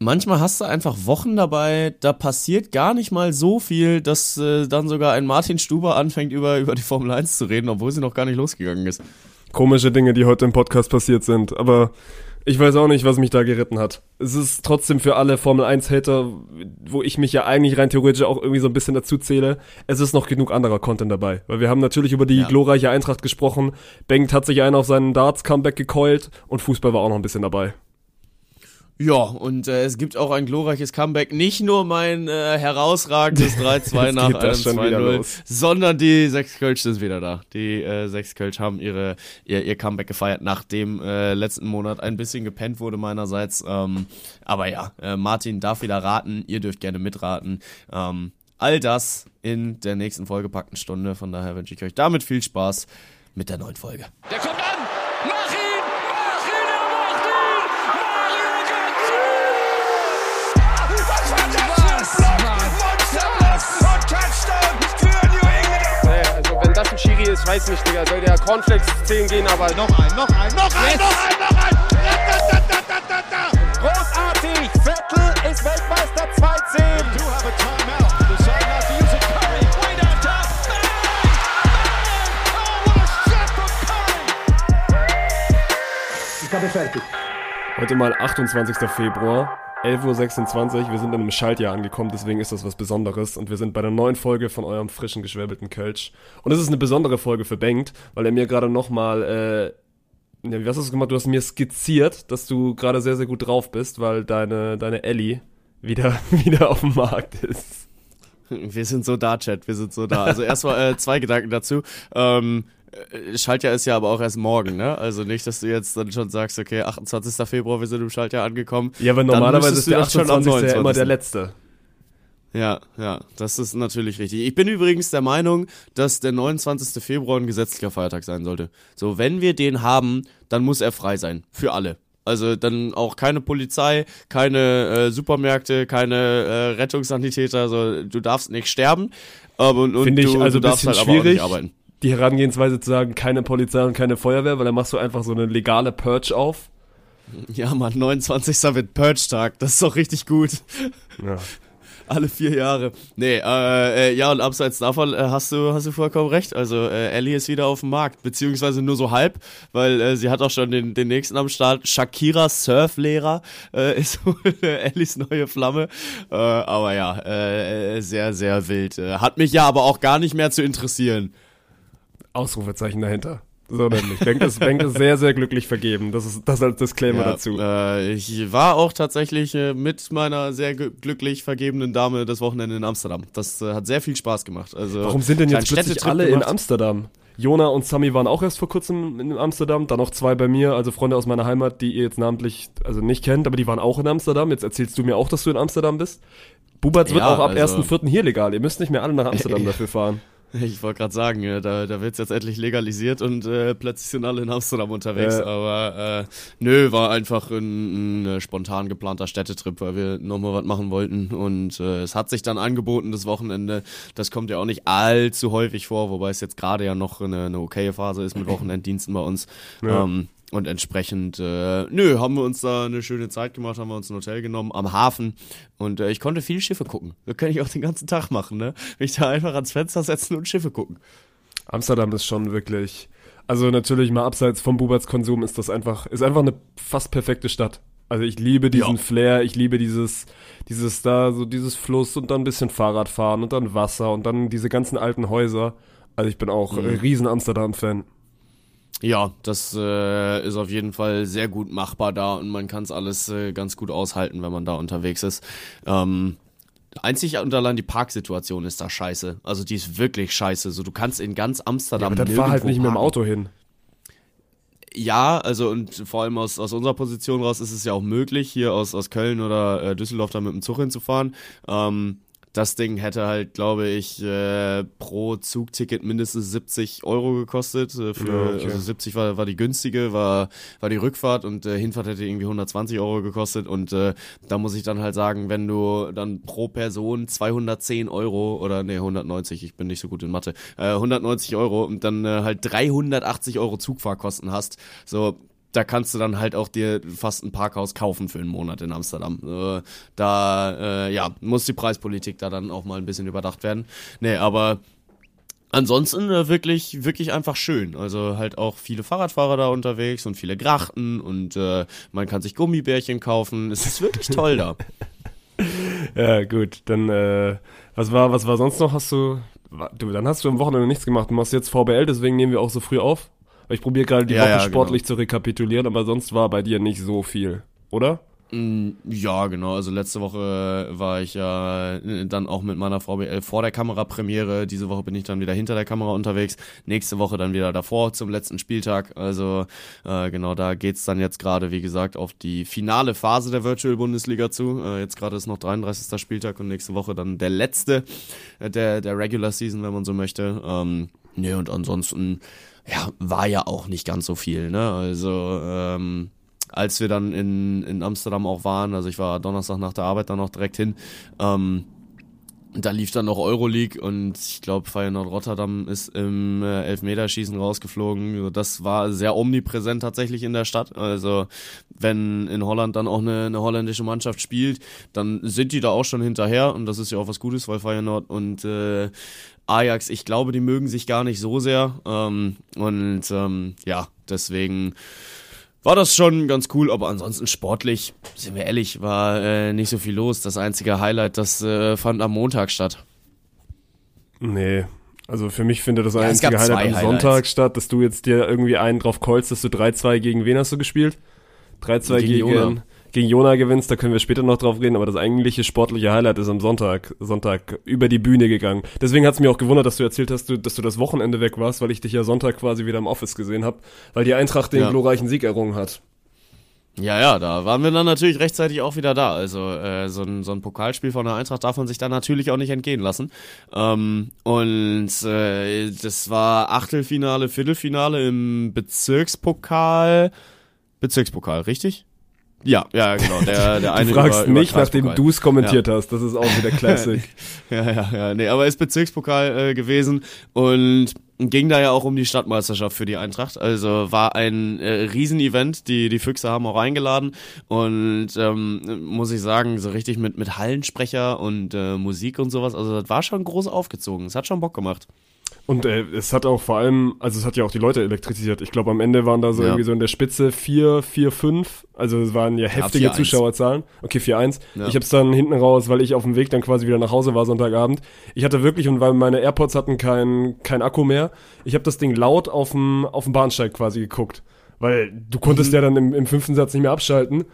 manchmal hast du einfach Wochen dabei, da passiert gar nicht mal so viel, dass äh, dann sogar ein Martin Stuber anfängt, über, über die Formel 1 zu reden, obwohl sie noch gar nicht losgegangen ist. Komische Dinge, die heute im Podcast passiert sind, aber ich weiß auch nicht, was mich da geritten hat. Es ist trotzdem für alle Formel 1-Hater, wo ich mich ja eigentlich rein theoretisch auch irgendwie so ein bisschen dazu zähle, es ist noch genug anderer Content dabei. Weil wir haben natürlich über die ja. glorreiche Eintracht gesprochen, Bengt hat sich einen auf seinen Darts-Comeback gekeult und Fußball war auch noch ein bisschen dabei. Ja, und äh, es gibt auch ein glorreiches Comeback. Nicht nur mein äh, herausragendes 3-2 nach einem 2-0, sondern die sechs Kölsch sind wieder da. Die äh, sechs Kölsch haben ihre, ihr, ihr Comeback gefeiert, nachdem äh, letzten Monat ein bisschen gepennt wurde meinerseits. Ähm, aber ja, äh, Martin darf wieder raten. Ihr dürft gerne mitraten. Ähm, all das in der nächsten Folge packten Stunde. Von daher wünsche ich euch damit viel Spaß mit der neuen Folge. Der kommt an! Schiri ist, weiß nicht, Digga. Soll der Cornflakes 10 gehen, aber. Noch ein, noch ein, noch ein, yes. noch ein, noch ein! Großartig! Vettel ist Weltmeister 2-10. Ich habe fertig. Heute mal 28. Februar. 11.26 Uhr, wir sind in einem Schaltjahr angekommen, deswegen ist das was Besonderes und wir sind bei der neuen Folge von eurem frischen, geschwäbelten Kölsch. Und es ist eine besondere Folge für Bengt, weil er mir gerade nochmal, äh, wie hast du das gemacht? Du hast mir skizziert, dass du gerade sehr, sehr gut drauf bist, weil deine, deine Ellie wieder, wieder auf dem Markt ist. Wir sind so da, Chat, wir sind so da. Also erstmal äh, zwei Gedanken dazu. Ähm, äh, Schaltjahr ist ja aber auch erst morgen, ne? Also nicht, dass du jetzt dann schon sagst, okay, 28. Februar, wir sind im Schaltjahr angekommen. Ja, aber normalerweise ist der 28. Ja immer der letzte. Ja, ja, das ist natürlich richtig. Ich bin übrigens der Meinung, dass der 29. Februar ein gesetzlicher Feiertag sein sollte. So, wenn wir den haben, dann muss er frei sein. Für alle. Also dann auch keine Polizei, keine äh, Supermärkte, keine äh, Rettungssanitäter. Also du darfst nicht sterben. Aber, und, Finde ich du, also du darfst halt schwierig. aber auch nicht arbeiten die Herangehensweise zu sagen, keine Polizei und keine Feuerwehr, weil dann machst du einfach so eine legale Purge auf. Ja, Mann, 29. wird Purge-Tag. Das ist doch richtig gut. Ja. Alle vier Jahre. Nee, äh, äh, ja, und abseits davon äh, hast du hast du vollkommen recht. Also äh, Ellie ist wieder auf dem Markt, beziehungsweise nur so halb, weil äh, sie hat auch schon den, den nächsten am Start. Shakira Surflehrer äh, ist äh, Ellies neue Flamme. Äh, aber ja, äh, äh, sehr, sehr wild. Hat mich ja aber auch gar nicht mehr zu interessieren. Ausrufezeichen dahinter. So nämlich. Bengt ist, Bengt ist sehr, sehr glücklich vergeben. Das ist das als Disclaimer ja, dazu. Äh, ich war auch tatsächlich äh, mit meiner sehr glücklich vergebenen Dame das Wochenende in Amsterdam. Das äh, hat sehr viel Spaß gemacht. Also, Warum sind denn jetzt plötzlich alle gemacht? in Amsterdam? Jona und Sami waren auch erst vor kurzem in Amsterdam, dann noch zwei bei mir, also Freunde aus meiner Heimat, die ihr jetzt namentlich also nicht kennt, aber die waren auch in Amsterdam. Jetzt erzählst du mir auch, dass du in Amsterdam bist. Bubatz ja, wird auch ab also, 1.4. hier legal. Ihr müsst nicht mehr alle nach Amsterdam dafür fahren. Ich wollte gerade sagen, da, da wird es jetzt endlich legalisiert und äh, plötzlich sind alle in Amsterdam unterwegs. Äh. Aber äh, nö, war einfach ein, ein äh, spontan geplanter Städtetrip, weil wir nochmal was machen wollten. Und äh, es hat sich dann angeboten, das Wochenende. Das kommt ja auch nicht allzu häufig vor, wobei es jetzt gerade ja noch eine, eine okaye Phase ist mit Wochenenddiensten bei uns. Ja. Ähm, und entsprechend, äh, nö, haben wir uns da eine schöne Zeit gemacht, haben wir uns ein Hotel genommen am Hafen und äh, ich konnte viele Schiffe gucken. Das kann ich auch den ganzen Tag machen, ne? Mich da einfach ans Fenster setzen und Schiffe gucken. Amsterdam ist schon wirklich, also natürlich mal abseits vom Buberts Konsum ist das einfach, ist einfach eine fast perfekte Stadt. Also ich liebe diesen ja. Flair, ich liebe dieses, dieses da, so dieses Fluss und dann ein bisschen Fahrradfahren und dann Wasser und dann diese ganzen alten Häuser. Also ich bin auch mhm. riesen Amsterdam-Fan. Ja, das äh, ist auf jeden Fall sehr gut machbar da und man kann es alles äh, ganz gut aushalten, wenn man da unterwegs ist. Ähm, Einzig und allein die Parksituation ist da scheiße. Also die ist wirklich scheiße. So, du kannst in ganz Amsterdam. Ja, aber dann fahr halt nicht parken. mit dem Auto hin. Ja, also und vor allem aus, aus unserer Position raus ist es ja auch möglich, hier aus, aus Köln oder äh, Düsseldorf da mit dem Zug hinzufahren. Ähm, das Ding hätte halt, glaube ich, äh, pro Zugticket mindestens 70 Euro gekostet. Äh, für, ja, okay. Also 70 war, war die günstige, war, war die Rückfahrt und äh, Hinfahrt hätte irgendwie 120 Euro gekostet. Und äh, da muss ich dann halt sagen, wenn du dann pro Person 210 Euro oder nee, 190, ich bin nicht so gut in Mathe, äh, 190 Euro und dann äh, halt 380 Euro Zugfahrkosten hast, so da kannst du dann halt auch dir fast ein Parkhaus kaufen für einen Monat in Amsterdam. Äh, da, äh, ja, muss die Preispolitik da dann auch mal ein bisschen überdacht werden. Nee, aber ansonsten äh, wirklich, wirklich einfach schön. Also halt auch viele Fahrradfahrer da unterwegs und viele Grachten und äh, man kann sich Gummibärchen kaufen. Es ist wirklich toll da. ja, gut. Dann, äh, was war, was war sonst noch? Hast du, du, dann hast du am Wochenende nichts gemacht. Du machst jetzt VBL, deswegen nehmen wir auch so früh auf. Ich probiere gerade die ja, Woche ja, sportlich genau. zu rekapitulieren, aber sonst war bei dir nicht so viel, oder? Mm, ja, genau. Also letzte Woche war ich ja äh, dann auch mit meiner VBL vor der Kamerapremiere. Diese Woche bin ich dann wieder hinter der Kamera unterwegs. Nächste Woche dann wieder davor zum letzten Spieltag. Also äh, genau, da geht's dann jetzt gerade, wie gesagt, auf die finale Phase der Virtual Bundesliga zu. Äh, jetzt gerade ist noch 33. Spieltag und nächste Woche dann der letzte äh, der, der Regular Season, wenn man so möchte. Ähm, nee, und ansonsten ja, war ja auch nicht ganz so viel, ne? Also, ähm, als wir dann in, in Amsterdam auch waren, also ich war Donnerstag nach der Arbeit dann noch direkt hin, ähm, da lief dann noch Euroleague und ich glaube Feyenoord Rotterdam ist im äh, Elfmeterschießen rausgeflogen. Das war sehr omnipräsent tatsächlich in der Stadt. Also wenn in Holland dann auch eine, eine holländische Mannschaft spielt, dann sind die da auch schon hinterher und das ist ja auch was Gutes, weil Feyenoord und äh, Ajax, ich glaube, die mögen sich gar nicht so sehr ähm, und ähm, ja, deswegen war das schon ganz cool, aber ansonsten sportlich, sind wir ehrlich, war äh, nicht so viel los. Das einzige Highlight, das äh, fand am Montag statt. Nee, also für mich findet das ja, einzige Highlight am Highlights. Sonntag statt, dass du jetzt dir irgendwie einen drauf callst, dass du 3-2 gegen wen hast du gespielt? 3-2 gegen, gegen gegen Jona gewinnst, da können wir später noch drauf reden, aber das eigentliche sportliche Highlight ist am Sonntag, Sonntag über die Bühne gegangen. Deswegen hat es mir auch gewundert, dass du erzählt hast, dass du das Wochenende weg warst, weil ich dich ja Sonntag quasi wieder im Office gesehen habe, weil die Eintracht den ja. glorreichen Sieg errungen hat. Ja, ja, da waren wir dann natürlich rechtzeitig auch wieder da. Also äh, so, ein, so ein Pokalspiel von der Eintracht darf man sich dann natürlich auch nicht entgehen lassen. Ähm, und äh, das war Achtelfinale, Viertelfinale im Bezirkspokal. Bezirkspokal, richtig? Ja, ja, genau. Der, der eine du fragst über, mich, über nachdem du es kommentiert ja. hast. Das ist auch wieder Classic. ja, ja, ja. Nee, aber ist Bezirkspokal äh, gewesen und ging da ja auch um die Stadtmeisterschaft für die Eintracht. Also war ein äh, Riesenevent. Die, die Füchse haben auch eingeladen und ähm, muss ich sagen, so richtig mit, mit Hallensprecher und äh, Musik und sowas. Also das war schon groß aufgezogen. Es hat schon Bock gemacht. Und äh, es hat auch vor allem, also es hat ja auch die Leute elektrisiert. Ich glaube, am Ende waren da so ja. irgendwie so in der Spitze 4, 4, 5. Also es waren ja heftige ja, Zuschauerzahlen. Okay, 4, 1. Ja. Ich habe es dann hinten raus, weil ich auf dem Weg dann quasi wieder nach Hause war Sonntagabend. Ich hatte wirklich, und weil meine AirPods hatten kein, kein Akku mehr, ich habe das Ding laut auf dem, auf dem Bahnsteig quasi geguckt. Weil du konntest mhm. ja dann im, im fünften Satz nicht mehr abschalten.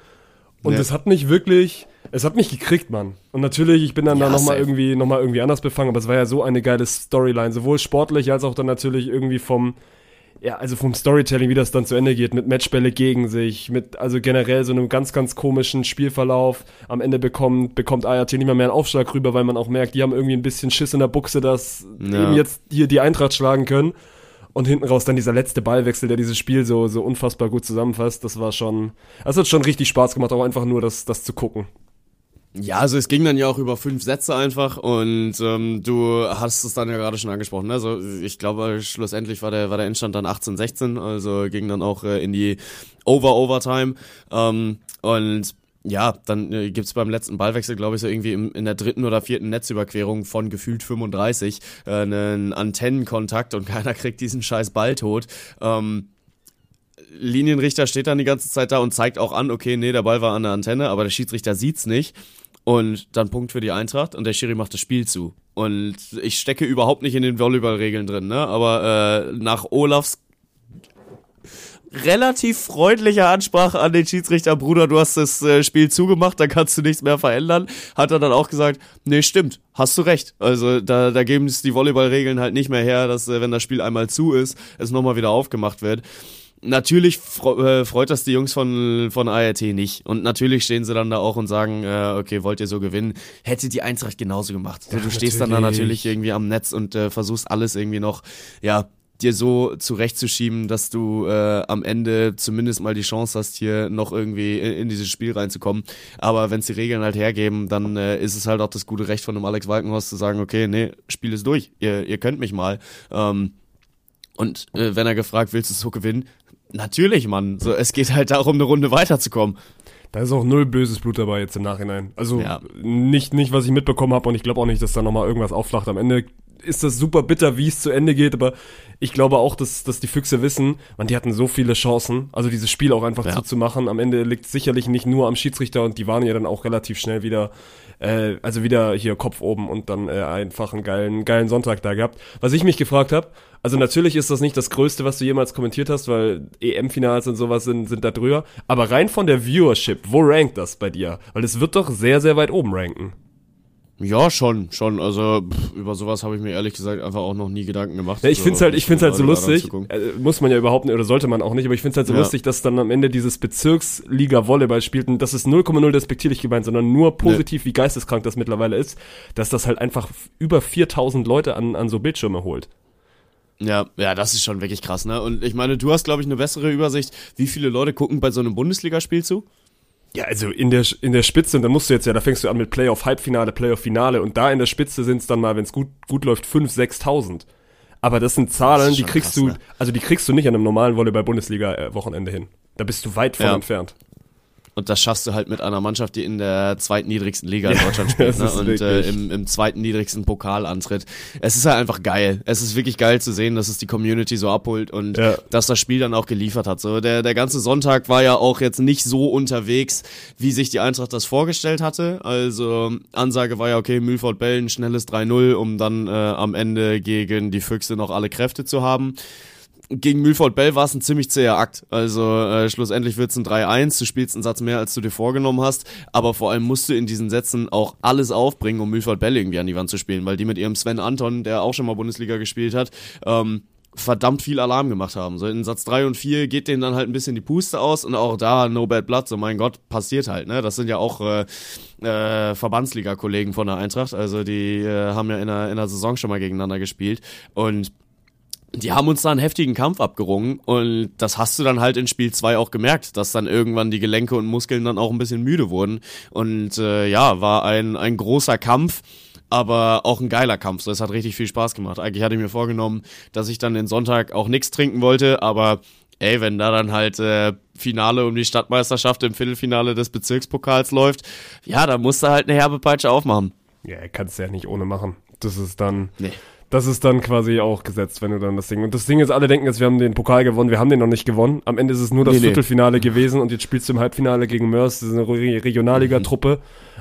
Und es hat mich wirklich, es hat mich gekriegt, Mann. Und natürlich, ich bin dann ja, da nochmal irgendwie, noch mal irgendwie anders befangen, aber es war ja so eine geile Storyline, sowohl sportlich als auch dann natürlich irgendwie vom, ja, also vom Storytelling, wie das dann zu Ende geht, mit Matchbälle gegen sich, mit also generell so einem ganz, ganz komischen Spielverlauf. Am Ende bekommt, bekommt ART nicht mehr, mehr einen Aufschlag rüber, weil man auch merkt, die haben irgendwie ein bisschen Schiss in der Buchse, dass ja. eben jetzt hier die Eintracht schlagen können. Und hinten raus dann dieser letzte Ballwechsel, der dieses Spiel so, so unfassbar gut zusammenfasst, das war schon, das hat schon richtig Spaß gemacht, auch einfach nur das, das zu gucken. Ja, also es ging dann ja auch über fünf Sätze einfach und ähm, du hast es dann ja gerade schon angesprochen. Ne? Also ich glaube, schlussendlich war der war der Endstand dann 18-16, also ging dann auch äh, in die Over-Overtime ähm, und ja, dann äh, gibt's beim letzten Ballwechsel, glaube ich, so irgendwie im, in der dritten oder vierten Netzüberquerung von gefühlt 35 äh, einen Antennenkontakt und keiner kriegt diesen scheiß Ball tot. Ähm, Linienrichter steht dann die ganze Zeit da und zeigt auch an, okay, nee, der Ball war an der Antenne, aber der Schiedsrichter sieht's nicht. Und dann Punkt für die Eintracht und der Schiri macht das Spiel zu. Und ich stecke überhaupt nicht in den Volleyballregeln drin, ne? Aber äh, nach Olafs relativ freundliche Ansprache an den Schiedsrichter, Bruder, du hast das äh, Spiel zugemacht, da kannst du nichts mehr verändern, hat er dann auch gesagt, nee, stimmt, hast du recht. Also da, da geben es die Volleyballregeln halt nicht mehr her, dass äh, wenn das Spiel einmal zu ist, es nochmal wieder aufgemacht wird natürlich äh, freut das die Jungs von, von ART nicht. Und natürlich stehen sie dann da auch und sagen, äh, okay, wollt ihr so gewinnen? Hätte die Eintracht genauso gemacht. So, du stehst dann da natürlich irgendwie am Netz und äh, versuchst alles irgendwie noch, ja, dir so zurechtzuschieben, dass du äh, am Ende zumindest mal die Chance hast, hier noch irgendwie in, in dieses Spiel reinzukommen. Aber wenn es die Regeln halt hergeben, dann äh, ist es halt auch das gute Recht von dem Alex Walkenhorst zu sagen, okay, nee, Spiel ist durch, ihr, ihr könnt mich mal. Ähm, und äh, wenn er gefragt, willst du so gewinnen? Natürlich, Mann. So, es geht halt darum, eine Runde weiterzukommen. Da ist auch null böses Blut dabei jetzt im Nachhinein. Also ja. nicht, nicht, was ich mitbekommen habe und ich glaube auch nicht, dass da nochmal irgendwas aufflacht. Am Ende ist das super bitter, wie es zu Ende geht, aber ich glaube auch, dass, dass die Füchse wissen, man, die hatten so viele Chancen, also dieses Spiel auch einfach ja. zuzumachen. Am Ende liegt sicherlich nicht nur am Schiedsrichter und die waren ja dann auch relativ schnell wieder, äh, also wieder hier Kopf oben und dann äh, einfach einen geilen, geilen Sonntag da gehabt. Was ich mich gefragt habe, also natürlich ist das nicht das Größte, was du jemals kommentiert hast, weil EM-Finals und sowas sind, sind da drüber. Aber rein von der Viewership, wo rankt das bei dir? Weil es wird doch sehr, sehr weit oben ranken. Ja, schon, schon. Also pff, über sowas habe ich mir ehrlich gesagt einfach auch noch nie Gedanken gemacht. Ja, ich finde es halt, ich find's halt so lustig. Äh, muss man ja überhaupt nicht oder sollte man auch nicht. Aber ich finde es halt so ja. lustig, dass dann am Ende dieses Bezirksliga Volleyball spielt und das ist 0,0 despektierlich gemeint, sondern nur positiv, nee. wie geisteskrank das mittlerweile ist, dass das halt einfach über 4000 Leute an, an so Bildschirme holt. Ja, ja, das ist schon wirklich krass, ne? Und ich meine, du hast, glaube ich, eine bessere Übersicht, wie viele Leute gucken bei so einem Bundesligaspiel zu? Ja, also in der, in der Spitze, und dann musst du jetzt ja, da fängst du an mit Playoff, Halbfinale, Playoff, Finale und da in der Spitze sind es dann mal, wenn es gut, gut läuft, 5.000, 6.000. Aber das sind Zahlen, das die kriegst krass, du, ne? also die kriegst du nicht an einem normalen Volleyball-Bundesliga-Wochenende hin. Da bist du weit von ja. entfernt. Und das schaffst du halt mit einer Mannschaft, die in der zweitniedrigsten Liga in Deutschland spielt ne? und äh, im, im zweiten niedrigsten Pokal antritt. Es ist halt einfach geil. Es ist wirklich geil zu sehen, dass es die Community so abholt und ja. dass das Spiel dann auch geliefert hat. So der, der ganze Sonntag war ja auch jetzt nicht so unterwegs, wie sich die Eintracht das vorgestellt hatte. Also Ansage war ja, okay, Mühlfort Bellen, schnelles 3-0, um dann äh, am Ende gegen die Füchse noch alle Kräfte zu haben gegen Milford Bell war es ein ziemlich zäher Akt. Also äh, schlussendlich wird es ein 3-1, du spielst einen Satz mehr, als du dir vorgenommen hast, aber vor allem musst du in diesen Sätzen auch alles aufbringen, um Milford Bell irgendwie an die Wand zu spielen, weil die mit ihrem Sven Anton, der auch schon mal Bundesliga gespielt hat, ähm, verdammt viel Alarm gemacht haben. So in Satz 3 und 4 geht denen dann halt ein bisschen die Puste aus und auch da No Bad Blood, so mein Gott, passiert halt, ne? Das sind ja auch äh, äh, Verbandsliga-Kollegen von der Eintracht, also die äh, haben ja in der, in der Saison schon mal gegeneinander gespielt und die haben uns da einen heftigen Kampf abgerungen und das hast du dann halt in Spiel 2 auch gemerkt, dass dann irgendwann die Gelenke und Muskeln dann auch ein bisschen müde wurden und äh, ja, war ein, ein großer Kampf, aber auch ein geiler Kampf, so es hat richtig viel Spaß gemacht. Eigentlich hatte ich mir vorgenommen, dass ich dann den Sonntag auch nichts trinken wollte, aber ey, wenn da dann halt äh, Finale um die Stadtmeisterschaft im Viertelfinale des Bezirkspokals läuft, ja, da musst du halt eine herbe Peitsche aufmachen. Ja, kannst du ja nicht ohne machen. Das ist dann... Nee das ist dann quasi auch gesetzt, wenn du dann das Ding. Und das Ding ist, alle denken jetzt, wir haben den Pokal gewonnen, wir haben den noch nicht gewonnen. Am Ende ist es nur das nee, Viertelfinale nee. gewesen und jetzt spielst du im Halbfinale gegen Mörs, das ist eine Regionalliga-Truppe.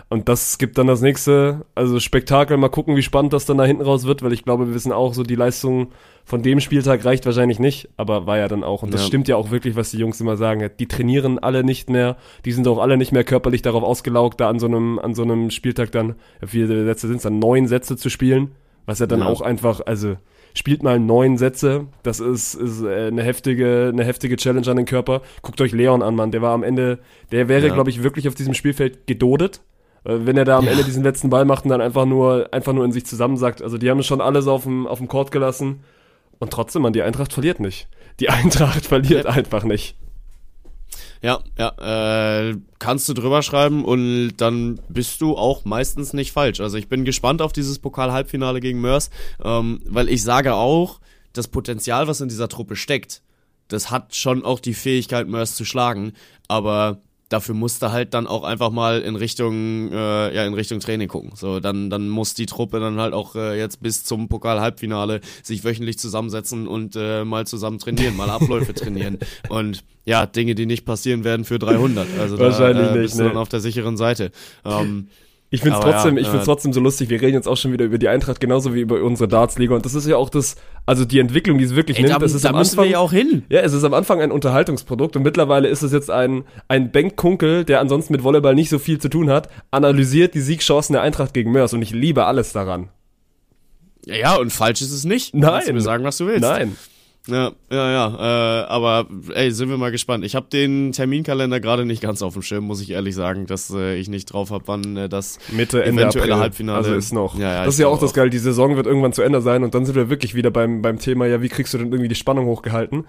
Und das gibt dann das nächste, also Spektakel, mal gucken, wie spannend das dann da hinten raus wird, weil ich glaube, wir wissen auch, so die Leistung von dem Spieltag reicht wahrscheinlich nicht, aber war ja dann auch. Und das ja. stimmt ja auch wirklich, was die Jungs immer sagen. Die trainieren alle nicht mehr, die sind auch alle nicht mehr körperlich darauf ausgelaugt, da an so einem, an so einem Spieltag dann, wie viele Sätze sind es dann, neun Sätze zu spielen was ja dann ja. auch einfach, also spielt mal neun Sätze. Das ist, ist äh, eine heftige, eine heftige Challenge an den Körper. Guckt euch Leon an, Mann. Der war am Ende, der wäre, ja. glaube ich, wirklich auf diesem Spielfeld gedodet. Äh, wenn er da am ja. Ende diesen letzten Ball macht und dann einfach nur, einfach nur in sich zusammensackt. Also die haben schon alles auf dem, auf dem Court gelassen. Und trotzdem, man, die Eintracht verliert nicht. Die Eintracht verliert einfach nicht. Ja, ja, äh, kannst du drüber schreiben und dann bist du auch meistens nicht falsch. Also ich bin gespannt auf dieses Pokal-Halbfinale gegen Mörs, ähm, weil ich sage auch, das Potenzial, was in dieser Truppe steckt, das hat schon auch die Fähigkeit, Mörs zu schlagen, aber dafür musst du halt dann auch einfach mal in Richtung äh, ja in Richtung Training gucken. So dann dann muss die Truppe dann halt auch äh, jetzt bis zum Pokal Halbfinale sich wöchentlich zusammensetzen und äh, mal zusammen trainieren, mal Abläufe trainieren und ja Dinge, die nicht passieren werden für 300. Also Wahrscheinlich da äh, bist du dann auf der sicheren Seite. Ähm, ich finde es trotzdem, ja, ich find's äh, trotzdem so lustig. Wir reden jetzt auch schon wieder über die Eintracht, genauso wie über unsere Dartsliga. Und das ist ja auch das, also die Entwicklung, die es wirklich ey, nimmt. Da, das ist da am müssen Anfang, wir ja auch hin. Ja, es ist am Anfang ein Unterhaltungsprodukt und mittlerweile ist es jetzt ein, ein Bankkunkel, der ansonsten mit Volleyball nicht so viel zu tun hat, analysiert die Siegchancen der Eintracht gegen Mörs und ich liebe alles daran. Ja, ja, und falsch ist es nicht. Nein. Kannst du mir sagen, was du willst. Nein. Ja, ja, ja. Äh, aber ey, sind wir mal gespannt. Ich habe den Terminkalender gerade nicht ganz auf dem Schirm, muss ich ehrlich sagen, dass äh, ich nicht drauf habe, wann äh, das Mitte Ende eventuelle April. Halbfinale also ist noch. Ja, ja, das ist ja auch das geil. Die Saison wird irgendwann zu Ende sein und dann sind wir wirklich wieder beim beim Thema. Ja, wie kriegst du denn irgendwie die Spannung hochgehalten?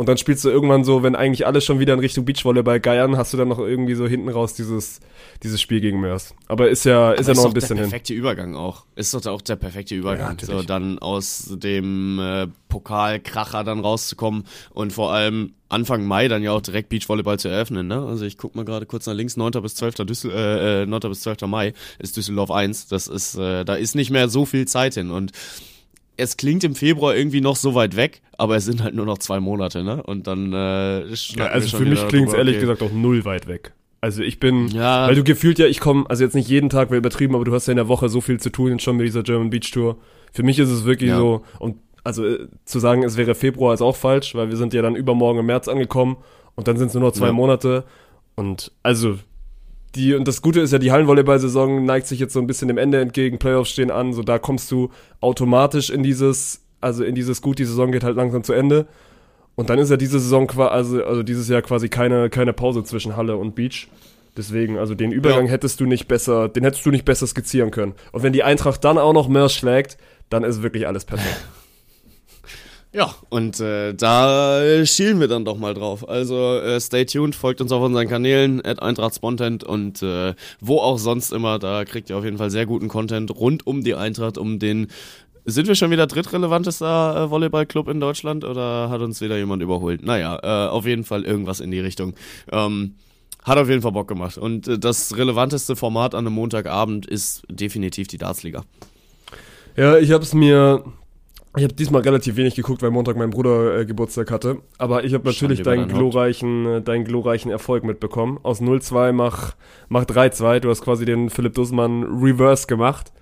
Und dann spielst du irgendwann so, wenn eigentlich alles schon wieder in Richtung Beachvolleyball geiern, hast du dann noch irgendwie so hinten raus dieses, dieses Spiel gegen Mörs. Aber ist ja, ist ja noch ein bisschen hin. Ist doch der perfekte Übergang auch. Ist doch auch der perfekte Übergang. Ja, so dann aus dem äh, Pokalkracher dann rauszukommen und vor allem Anfang Mai dann ja auch direkt Beachvolleyball zu eröffnen. Ne? Also ich guck mal gerade kurz nach links, 9. bis 12. Düssel äh, 9. Äh, bis 12. Mai ist Düsseldorf 1. Das ist, äh, da ist nicht mehr so viel Zeit hin und es klingt im Februar irgendwie noch so weit weg, aber es sind halt nur noch zwei Monate, ne? Und dann äh, ja, Also für mich klingt es ehrlich okay. gesagt auch null weit weg. Also ich bin, ja. weil du gefühlt ja, ich komme, also jetzt nicht jeden Tag, wäre übertrieben, aber du hast ja in der Woche so viel zu tun schon mit dieser German Beach Tour. Für mich ist es wirklich ja. so, und also äh, zu sagen, es wäre Februar ist auch falsch, weil wir sind ja dann übermorgen im März angekommen und dann sind es nur noch zwei ja. Monate. Und also die, und das Gute ist ja, die Hallenvolleyball-Saison neigt sich jetzt so ein bisschen dem Ende entgegen, Playoffs stehen an, so da kommst du automatisch in dieses, also in dieses Gut, die Saison geht halt langsam zu Ende. Und dann ist ja diese Saison quasi, also, also dieses Jahr quasi keine, keine Pause zwischen Halle und Beach. Deswegen, also den Übergang ja. hättest du nicht besser, den hättest du nicht besser skizzieren können. Und wenn die Eintracht dann auch noch mehr schlägt, dann ist wirklich alles perfekt. Ja, und äh, da schielen wir dann doch mal drauf. Also äh, stay tuned, folgt uns auf unseren Kanälen, at Eintracht Spontent und äh, wo auch sonst immer, da kriegt ihr auf jeden Fall sehr guten Content rund um die Eintracht, um den sind wir schon wieder drittrelevantester äh, Volleyballclub in Deutschland oder hat uns wieder jemand überholt? Naja, äh, auf jeden Fall irgendwas in die Richtung. Ähm, hat auf jeden Fall Bock gemacht. Und äh, das relevanteste Format an einem Montagabend ist definitiv die Dartsliga. Ja, ich habe es mir ich habe diesmal relativ wenig geguckt, weil Montag mein Bruder äh, Geburtstag hatte. Aber ich habe natürlich deinen glorreichen, äh, deinen glorreichen Erfolg mitbekommen. Aus 0-2 mach, mach 3-2. Du hast quasi den Philipp Dussmann Reverse gemacht.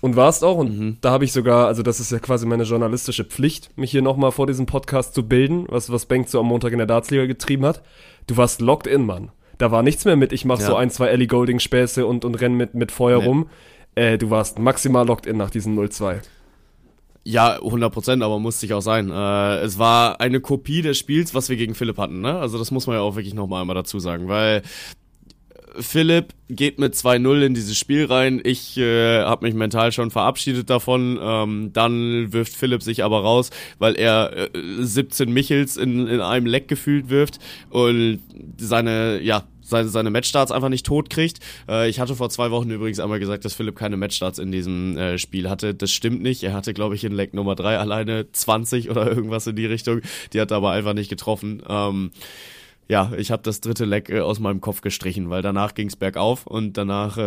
Und warst auch. Und mhm. da habe ich sogar, also das ist ja quasi meine journalistische Pflicht, mich hier nochmal vor diesem Podcast zu bilden, was, was Bank so am Montag in der Dartsliga getrieben hat. Du warst locked in, Mann. Da war nichts mehr mit, ich mach ja. so ein, zwei Ellie Golding Späße und, und renn mit, mit Feuer nee. rum. Äh, du warst maximal locked in nach diesem 0-2. Ja, 100 Prozent, aber musste ich auch sein. Äh, es war eine Kopie des Spiels, was wir gegen Philipp hatten. Ne? Also das muss man ja auch wirklich nochmal einmal dazu sagen, weil Philipp geht mit 2-0 in dieses Spiel rein. Ich äh, habe mich mental schon verabschiedet davon. Ähm, dann wirft Philipp sich aber raus, weil er äh, 17 Michels in, in einem Leck gefühlt wirft und seine, ja, seine, seine Matchstarts einfach nicht tot kriegt. Äh, ich hatte vor zwei Wochen übrigens einmal gesagt, dass Philipp keine Matchstarts in diesem äh, Spiel hatte. Das stimmt nicht. Er hatte, glaube ich, in Leg Nummer 3 alleine 20 oder irgendwas in die Richtung. Die hat er aber einfach nicht getroffen. Ähm, ja, ich habe das dritte Leck äh, aus meinem Kopf gestrichen, weil danach ging's bergauf und danach äh,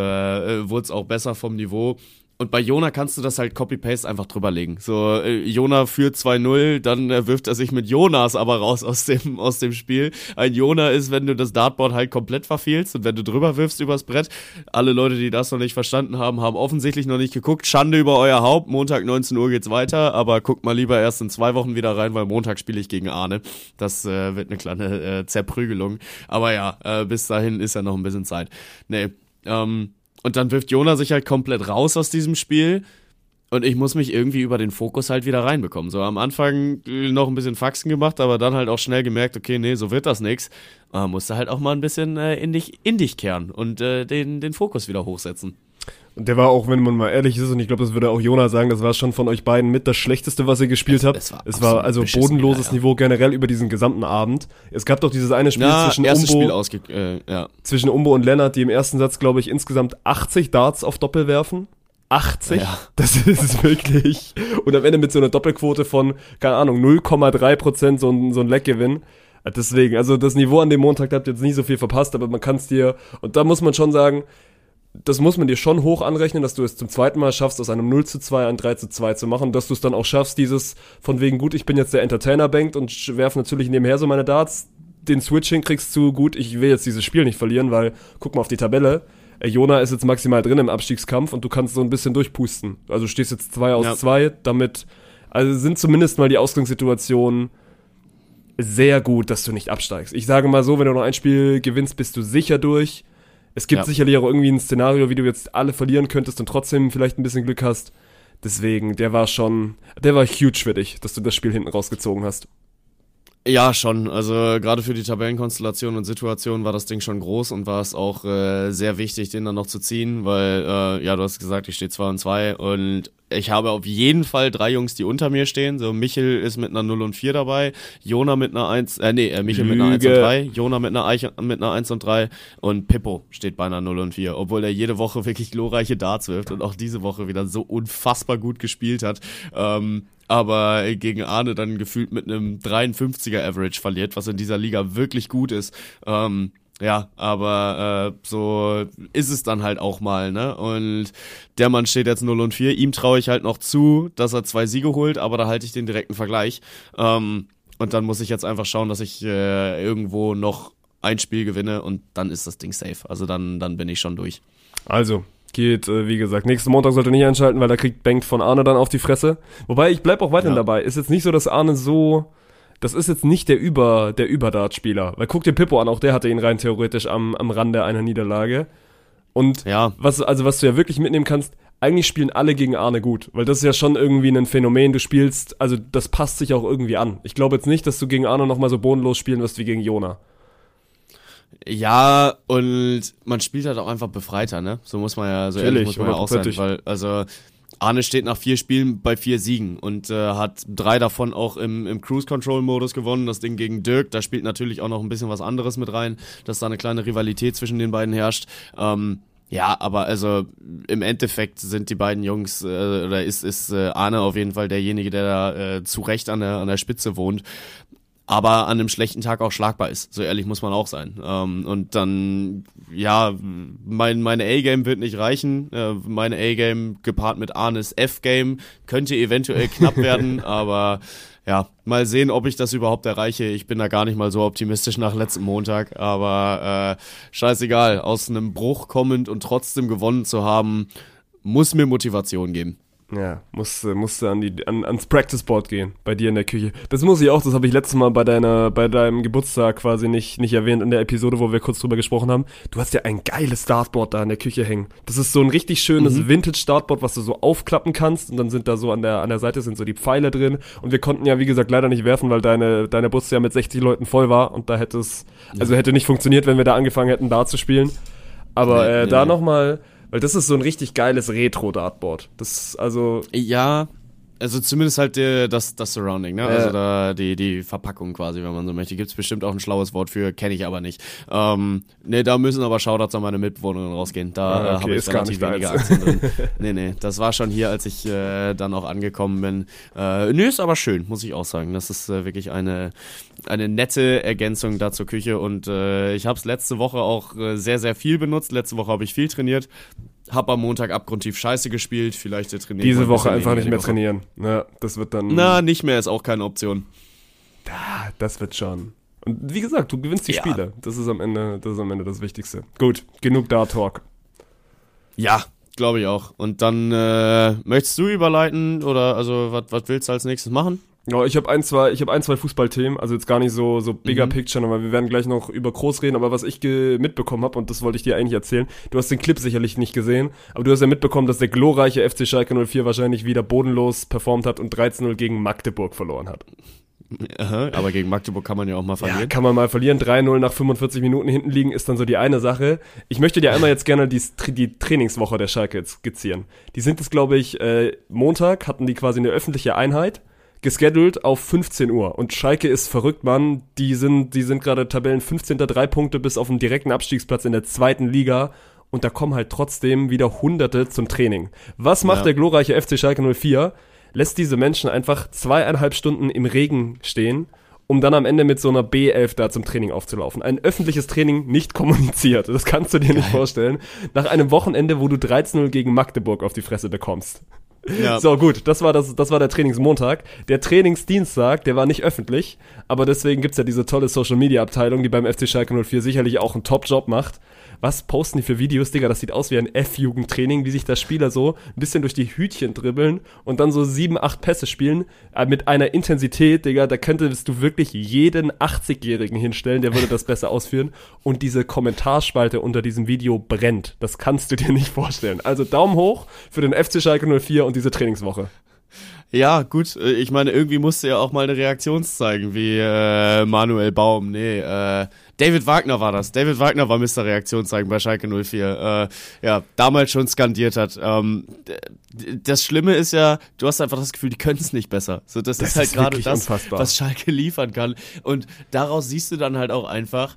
äh wurde es auch besser vom Niveau. Und bei Jona kannst du das halt Copy-Paste einfach drüberlegen. So, äh, Jona führt 2-0, dann äh, wirft er sich mit Jonas aber raus aus dem, aus dem Spiel. Ein Jona ist, wenn du das Dartboard halt komplett verfehlst und wenn du drüber wirfst übers Brett. Alle Leute, die das noch nicht verstanden haben, haben offensichtlich noch nicht geguckt. Schande über euer Haupt. Montag 19 Uhr geht's weiter, aber guckt mal lieber erst in zwei Wochen wieder rein, weil Montag spiele ich gegen Arne. Das äh, wird eine kleine äh, Zerprügelung. Aber ja, äh, bis dahin ist ja noch ein bisschen Zeit. Nee, ähm, und dann wirft Jona sich halt komplett raus aus diesem Spiel. Und ich muss mich irgendwie über den Fokus halt wieder reinbekommen. So am Anfang noch ein bisschen Faxen gemacht, aber dann halt auch schnell gemerkt, okay, nee, so wird das nix. Man musste halt auch mal ein bisschen äh, in, dich, in dich kehren und äh, den, den Fokus wieder hochsetzen. Und der war auch, wenn man mal ehrlich ist, und ich glaube, das würde auch Jona sagen, das war schon von euch beiden mit das Schlechteste, was ihr gespielt habt. Es war, es war also bodenloses ja, ja. Niveau generell über diesen gesamten Abend. Es gab doch dieses eine Spiel ja, zwischen Umbo, Spiel äh, ja. zwischen Umbo und Lennart, die im ersten Satz, glaube ich, insgesamt 80 Darts auf Doppel werfen. 80? Ja. Das ist wirklich. Und am Ende mit so einer Doppelquote von, keine Ahnung, 0,3 Prozent so ein, so ein Leckgewinn. Deswegen, also das Niveau an dem Montag habt ihr jetzt nicht so viel verpasst, aber man kann es dir, und da muss man schon sagen, das muss man dir schon hoch anrechnen, dass du es zum zweiten Mal schaffst, aus einem 0 zu 2 ein 3 zu 2 zu machen, dass du es dann auch schaffst, dieses von wegen, gut, ich bin jetzt der Entertainer-Bank und werfe natürlich nebenher so meine Darts, den Switch hinkriegst zu, gut, ich will jetzt dieses Spiel nicht verlieren, weil, guck mal auf die Tabelle, Jona ist jetzt maximal drin im Abstiegskampf und du kannst so ein bisschen durchpusten. Also du stehst jetzt 2 aus 2, ja. damit, also sind zumindest mal die Ausgangssituationen sehr gut, dass du nicht absteigst. Ich sage mal so, wenn du noch ein Spiel gewinnst, bist du sicher durch es gibt ja. sicherlich auch irgendwie ein Szenario, wie du jetzt alle verlieren könntest und trotzdem vielleicht ein bisschen Glück hast. Deswegen, der war schon, der war huge für dich, dass du das Spiel hinten rausgezogen hast. Ja, schon. Also gerade für die Tabellenkonstellation und Situation war das Ding schon groß und war es auch äh, sehr wichtig, den dann noch zu ziehen, weil, äh, ja, du hast gesagt, ich stehe 2 und 2 und ich habe auf jeden Fall drei Jungs, die unter mir stehen. So, Michel ist mit einer 0 und 4 dabei, Jona mit einer 1, äh, nee, äh, Michel Lüge. mit einer 1 und 3, Jona mit einer, Eiche, mit einer 1 und 3 und Pippo steht bei einer 0 und 4, obwohl er jede Woche wirklich glorreiche Darts wirft und auch diese Woche wieder so unfassbar gut gespielt hat. Ähm, aber gegen Arne dann gefühlt mit einem 53er Average verliert, was in dieser Liga wirklich gut ist. Ähm, ja, aber äh, so ist es dann halt auch mal, ne? Und der Mann steht jetzt 0 und 4. Ihm traue ich halt noch zu, dass er zwei Siege holt, aber da halte ich den direkten Vergleich. Ähm, und dann muss ich jetzt einfach schauen, dass ich äh, irgendwo noch ein Spiel gewinne und dann ist das Ding safe. Also dann, dann bin ich schon durch. Also, geht, äh, wie gesagt, nächsten Montag sollte nicht einschalten, weil da kriegt Bank von Arne dann auf die Fresse. Wobei, ich bleib auch weiterhin ja. dabei. Ist jetzt nicht so, dass Arne so das ist jetzt nicht der Über, der Überdart-Spieler. Weil guck dir Pippo an, auch der hatte ihn rein theoretisch am, am Rande einer Niederlage. Und ja. was, also was du ja wirklich mitnehmen kannst, eigentlich spielen alle gegen Arne gut, weil das ist ja schon irgendwie ein Phänomen. Du spielst, also das passt sich auch irgendwie an. Ich glaube jetzt nicht, dass du gegen Arne nochmal so bodenlos spielen wirst wie gegen Jona. Ja, und man spielt halt auch einfach befreiter, ne? So muss man ja, so Natürlich, ehrlich muss man ja auch sein, weil, also, Arne steht nach vier Spielen bei vier Siegen und äh, hat drei davon auch im, im Cruise-Control-Modus gewonnen. Das Ding gegen Dirk, da spielt natürlich auch noch ein bisschen was anderes mit rein, dass da eine kleine Rivalität zwischen den beiden herrscht. Ähm, ja, aber also im Endeffekt sind die beiden Jungs, äh, oder ist, ist äh, Arne auf jeden Fall derjenige, der da äh, zu Recht an der, an der Spitze wohnt aber an einem schlechten Tag auch schlagbar ist. So ehrlich muss man auch sein. Ähm, und dann, ja, mein, meine A-Game wird nicht reichen. Äh, meine A-Game gepaart mit Arnes F-Game könnte eventuell knapp werden, aber ja, mal sehen, ob ich das überhaupt erreiche. Ich bin da gar nicht mal so optimistisch nach letzten Montag, aber äh, scheißegal, aus einem Bruch kommend und trotzdem gewonnen zu haben, muss mir Motivation geben. Ja, musste, musste an die, an, ans Practice Board gehen, bei dir in der Küche. Das muss ich auch, das habe ich letztes Mal bei deiner, bei deinem Geburtstag quasi nicht, nicht erwähnt in der Episode, wo wir kurz drüber gesprochen haben. Du hast ja ein geiles Startboard da in der Küche hängen. Das ist so ein richtig schönes mhm. Vintage-Startboard, was du so aufklappen kannst und dann sind da so an der, an der Seite sind so die Pfeile drin und wir konnten ja, wie gesagt, leider nicht werfen, weil deine, deine Bus ja mit 60 Leuten voll war und da hätte es, also hätte nicht funktioniert, wenn wir da angefangen hätten, da zu spielen. Aber nee, äh, nee, da nee. nochmal weil das ist so ein richtig geiles Retro-Dartboard. Das, also. Ja, also zumindest halt der, das, das Surrounding, ne? Also ja. Also da die, die Verpackung quasi, wenn man so möchte. Gibt es bestimmt auch ein schlaues Wort für, kenne ich aber nicht. Ähm, ne, da müssen aber Shoutouts an meine Mitbewohnerin rausgehen. Da ah, äh, okay, habe ich relativ weniger Aktien drin. nee, nee, das war schon hier, als ich äh, dann auch angekommen bin. Äh, nö, ist aber schön, muss ich auch sagen. Das ist äh, wirklich eine, eine nette Ergänzung da zur Küche und äh, ich habe es letzte Woche auch äh, sehr, sehr viel benutzt. Letzte Woche habe ich viel trainiert hab am Montag abgrundtief scheiße gespielt, vielleicht trainieren. Diese Woche einfach nicht mehr Woche. trainieren. Ja, das wird dann. Na, nicht mehr ist auch keine Option. Da, das wird schon. Und wie gesagt, du gewinnst die ja. Spiele. Das ist am Ende, das ist am Ende das Wichtigste. Gut, genug da Talk. Ja, glaube ich auch. Und dann äh, möchtest du überleiten oder also was willst du als nächstes machen? Ja, ich habe ein, zwei, ich habe ein, zwei Fußballthemen, also jetzt gar nicht so so bigger mhm. picture, aber wir werden gleich noch über Groß reden, aber was ich mitbekommen habe und das wollte ich dir eigentlich erzählen. Du hast den Clip sicherlich nicht gesehen, aber du hast ja mitbekommen, dass der glorreiche FC Schalke 04 wahrscheinlich wieder bodenlos performt hat und 13-0 gegen Magdeburg verloren hat. Aha, aber gegen Magdeburg kann man ja auch mal verlieren. Ja, kann man mal verlieren. 3-0 nach 45 Minuten hinten liegen ist dann so die eine Sache. Ich möchte dir einmal jetzt gerne die, die Trainingswoche der Schalke skizzieren. Die sind jetzt, glaube ich, äh, Montag hatten die quasi eine öffentliche Einheit gescheduled auf 15 Uhr. Und Schalke ist verrückt, Mann. Die sind, die sind gerade Tabellen 15. drei Punkte bis auf den direkten Abstiegsplatz in der zweiten Liga. Und da kommen halt trotzdem wieder Hunderte zum Training. Was macht ja. der glorreiche FC Schalke 04? Lässt diese Menschen einfach zweieinhalb Stunden im Regen stehen, um dann am Ende mit so einer B11 da zum Training aufzulaufen. Ein öffentliches Training nicht kommuniziert. Das kannst du dir Geil. nicht vorstellen. Nach einem Wochenende, wo du 13-0 gegen Magdeburg auf die Fresse bekommst. Ja. So, gut, das war, das, das war der Trainingsmontag. Der Trainingsdienstag, der war nicht öffentlich, aber deswegen gibt's ja diese tolle Social-Media-Abteilung, die beim FC Schalke 04 sicherlich auch einen Top-Job macht was posten die für Videos, Digga? Das sieht aus wie ein F-Jugendtraining, wie sich da Spieler so ein bisschen durch die Hütchen dribbeln und dann so sieben, acht Pässe spielen äh, mit einer Intensität, Digga, da könntest du wirklich jeden 80-Jährigen hinstellen, der würde das besser ausführen. Und diese Kommentarspalte unter diesem Video brennt. Das kannst du dir nicht vorstellen. Also Daumen hoch für den FC Schalke 04 und diese Trainingswoche. Ja, gut, äh, ich meine, irgendwie musste ja auch mal eine Reaktion zeigen, wie äh, Manuel Baum. Nee, äh, David Wagner war das. David Wagner war Mr. Reaktion zeigen bei Schalke 04. Äh, ja, damals schon skandiert hat. Ähm, das Schlimme ist ja, du hast einfach das Gefühl, die können es nicht besser. So, das, das ist halt gerade das, unfassbar. was Schalke liefern kann. Und daraus siehst du dann halt auch einfach,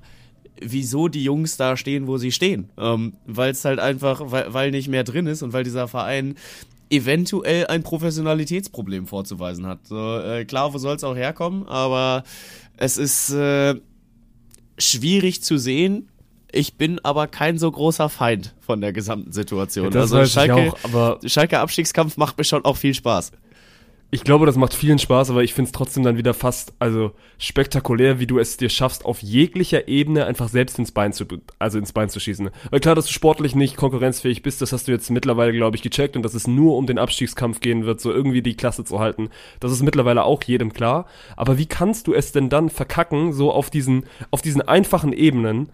wieso die Jungs da stehen, wo sie stehen. Ähm, weil es halt einfach, weil, weil nicht mehr drin ist und weil dieser Verein eventuell ein Professionalitätsproblem vorzuweisen hat. So, äh, klar, wo soll es auch herkommen, aber es ist äh, schwierig zu sehen. Ich bin aber kein so großer Feind von der gesamten Situation. Ja, also Schalke, auch, aber Schalke Abstiegskampf macht mir schon auch viel Spaß ich glaube, das macht vielen Spaß, aber ich finde es trotzdem dann wieder fast, also spektakulär, wie du es dir schaffst, auf jeglicher Ebene einfach selbst ins Bein zu, also ins Bein zu schießen. Weil klar, dass du sportlich nicht konkurrenzfähig bist, das hast du jetzt mittlerweile, glaube ich, gecheckt und dass es nur um den Abstiegskampf gehen wird, so irgendwie die Klasse zu halten. Das ist mittlerweile auch jedem klar. Aber wie kannst du es denn dann verkacken, so auf diesen, auf diesen einfachen Ebenen,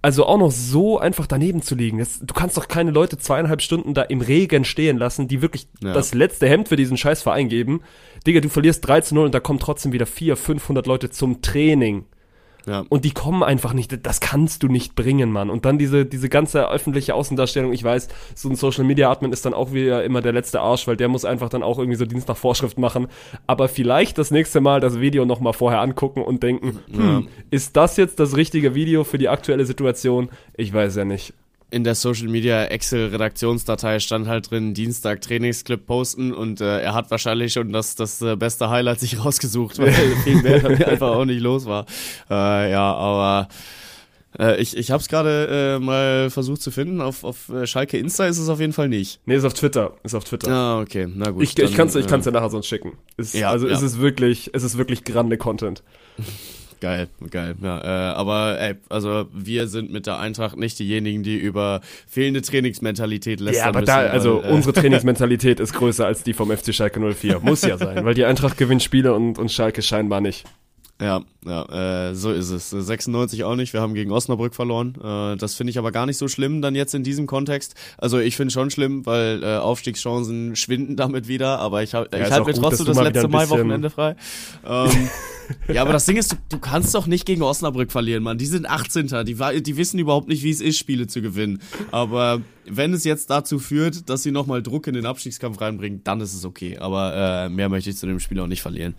also auch noch so einfach daneben zu liegen. Das, du kannst doch keine Leute zweieinhalb Stunden da im Regen stehen lassen, die wirklich ja. das letzte Hemd für diesen Scheißverein geben. Digga, du verlierst 3 zu 0 und da kommen trotzdem wieder 400, 500 Leute zum Training. Ja. Und die kommen einfach nicht, das kannst du nicht bringen, Mann. Und dann diese, diese ganze öffentliche Außendarstellung, ich weiß, so ein Social Media Admin ist dann auch wieder immer der letzte Arsch, weil der muss einfach dann auch irgendwie so Dienst nach Vorschrift machen. Aber vielleicht das nächste Mal das Video nochmal vorher angucken und denken, hm, ja. ist das jetzt das richtige Video für die aktuelle Situation? Ich weiß ja nicht in der Social Media Excel Redaktionsdatei stand halt drin Dienstag Trainingsclip posten und äh, er hat wahrscheinlich schon das das äh, beste Highlight sich rausgesucht, weil viel mehr einfach auch nicht los war. Äh, ja, aber äh, ich, ich habe es gerade äh, mal versucht zu finden. Auf, auf äh, Schalke Insta ist es auf jeden Fall nicht. Nee, ist auf Twitter. Ist auf Twitter. Ah, okay. Na gut. Ich, dann, ich kann es ich kann's ja nachher sonst schicken. Ist, ja, also ja. ist es wirklich, ist es wirklich grande Content. Geil, geil. Ja, äh, aber ey, also wir sind mit der Eintracht nicht diejenigen, die über fehlende Trainingsmentalität lästern Ja, aber müssen, da, also äh, unsere Trainingsmentalität ist größer als die vom FC Schalke 04. Muss ja sein, weil die Eintracht gewinnt Spiele und, und Schalke scheinbar nicht. Ja, ja, äh, so ist es. 96 auch nicht. Wir haben gegen Osnabrück verloren. Äh, das finde ich aber gar nicht so schlimm dann jetzt in diesem Kontext. Also ich finde schon schlimm, weil äh, Aufstiegschancen schwinden damit wieder. Aber ich, hab, ja, ich halte mir trotzdem das letzte Mai Wochenende frei. Ähm, ja, aber das Ding ist, du, du, kannst doch nicht gegen Osnabrück verlieren, Mann. Die sind 18. Die, die wissen überhaupt nicht, wie es ist, Spiele zu gewinnen. Aber wenn es jetzt dazu führt, dass sie nochmal Druck in den Abstiegskampf reinbringen, dann ist es okay. Aber äh, mehr möchte ich zu dem Spiel auch nicht verlieren.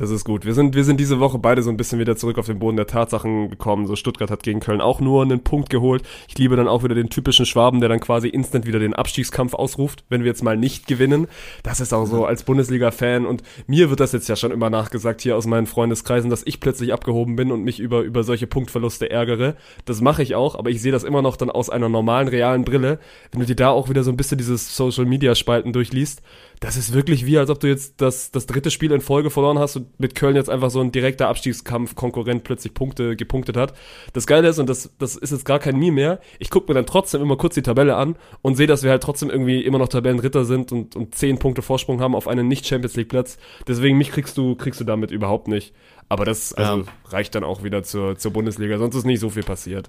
Das ist gut. Wir sind, wir sind diese Woche beide so ein bisschen wieder zurück auf den Boden der Tatsachen gekommen. So Stuttgart hat gegen Köln auch nur einen Punkt geholt. Ich liebe dann auch wieder den typischen Schwaben, der dann quasi instant wieder den Abstiegskampf ausruft, wenn wir jetzt mal nicht gewinnen. Das ist auch so als Bundesliga-Fan und mir wird das jetzt ja schon immer nachgesagt hier aus meinen Freundeskreisen, dass ich plötzlich abgehoben bin und mich über, über solche Punktverluste ärgere. Das mache ich auch, aber ich sehe das immer noch dann aus einer normalen, realen Brille. Wenn du dir da auch wieder so ein bisschen dieses Social-Media-Spalten durchliest, das ist wirklich wie, als ob du jetzt das, das dritte Spiel in Folge verloren hast und mit Köln jetzt einfach so ein direkter Abstiegskampf Konkurrent plötzlich Punkte gepunktet hat. Das Geile ist, und das, das ist jetzt gar kein Meme mehr, ich gucke mir dann trotzdem immer kurz die Tabelle an und sehe, dass wir halt trotzdem irgendwie immer noch Tabellenritter sind und, und zehn Punkte Vorsprung haben auf einen Nicht-Champions League-Platz. Deswegen mich kriegst du, kriegst du damit überhaupt nicht. Aber das also, ja. reicht dann auch wieder zur, zur Bundesliga, sonst ist nicht so viel passiert.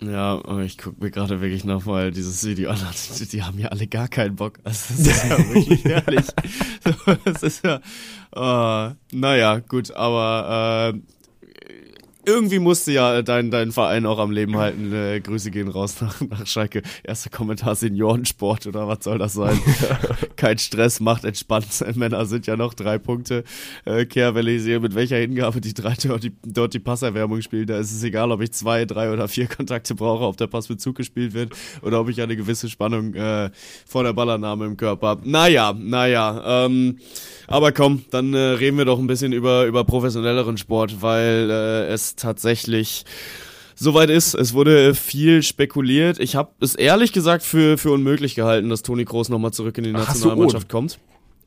Ja, ich gucke mir gerade wirklich nochmal dieses Video an. Die haben ja alle gar keinen Bock. Also, das ist ja wirklich herrlich. Das ist ja, uh, naja, gut, aber äh, irgendwie musste ja dein, dein Verein auch am Leben halten. Äh, Grüße gehen raus nach, nach Schalke. Erster Kommentar Seniorensport oder was soll das sein? Kein Stress, macht entspannt. Männer sind ja noch drei Punkte. Äh, Kehr, wenn ich sehe, mit welcher Hingabe die drei dort die, dort die Passerwärmung spielen, da ist es egal, ob ich zwei, drei oder vier Kontakte brauche, ob der Pass mit Zug gespielt wird oder ob ich eine gewisse Spannung äh, vor der Ballannahme im Körper habe. Naja, naja. Ähm, aber komm, dann äh, reden wir doch ein bisschen über, über professionelleren Sport, weil äh, es tatsächlich soweit ist. Es wurde viel spekuliert. Ich habe es ehrlich gesagt für, für unmöglich gehalten, dass Toni Kroos nochmal zurück in die Nationalmannschaft kommt.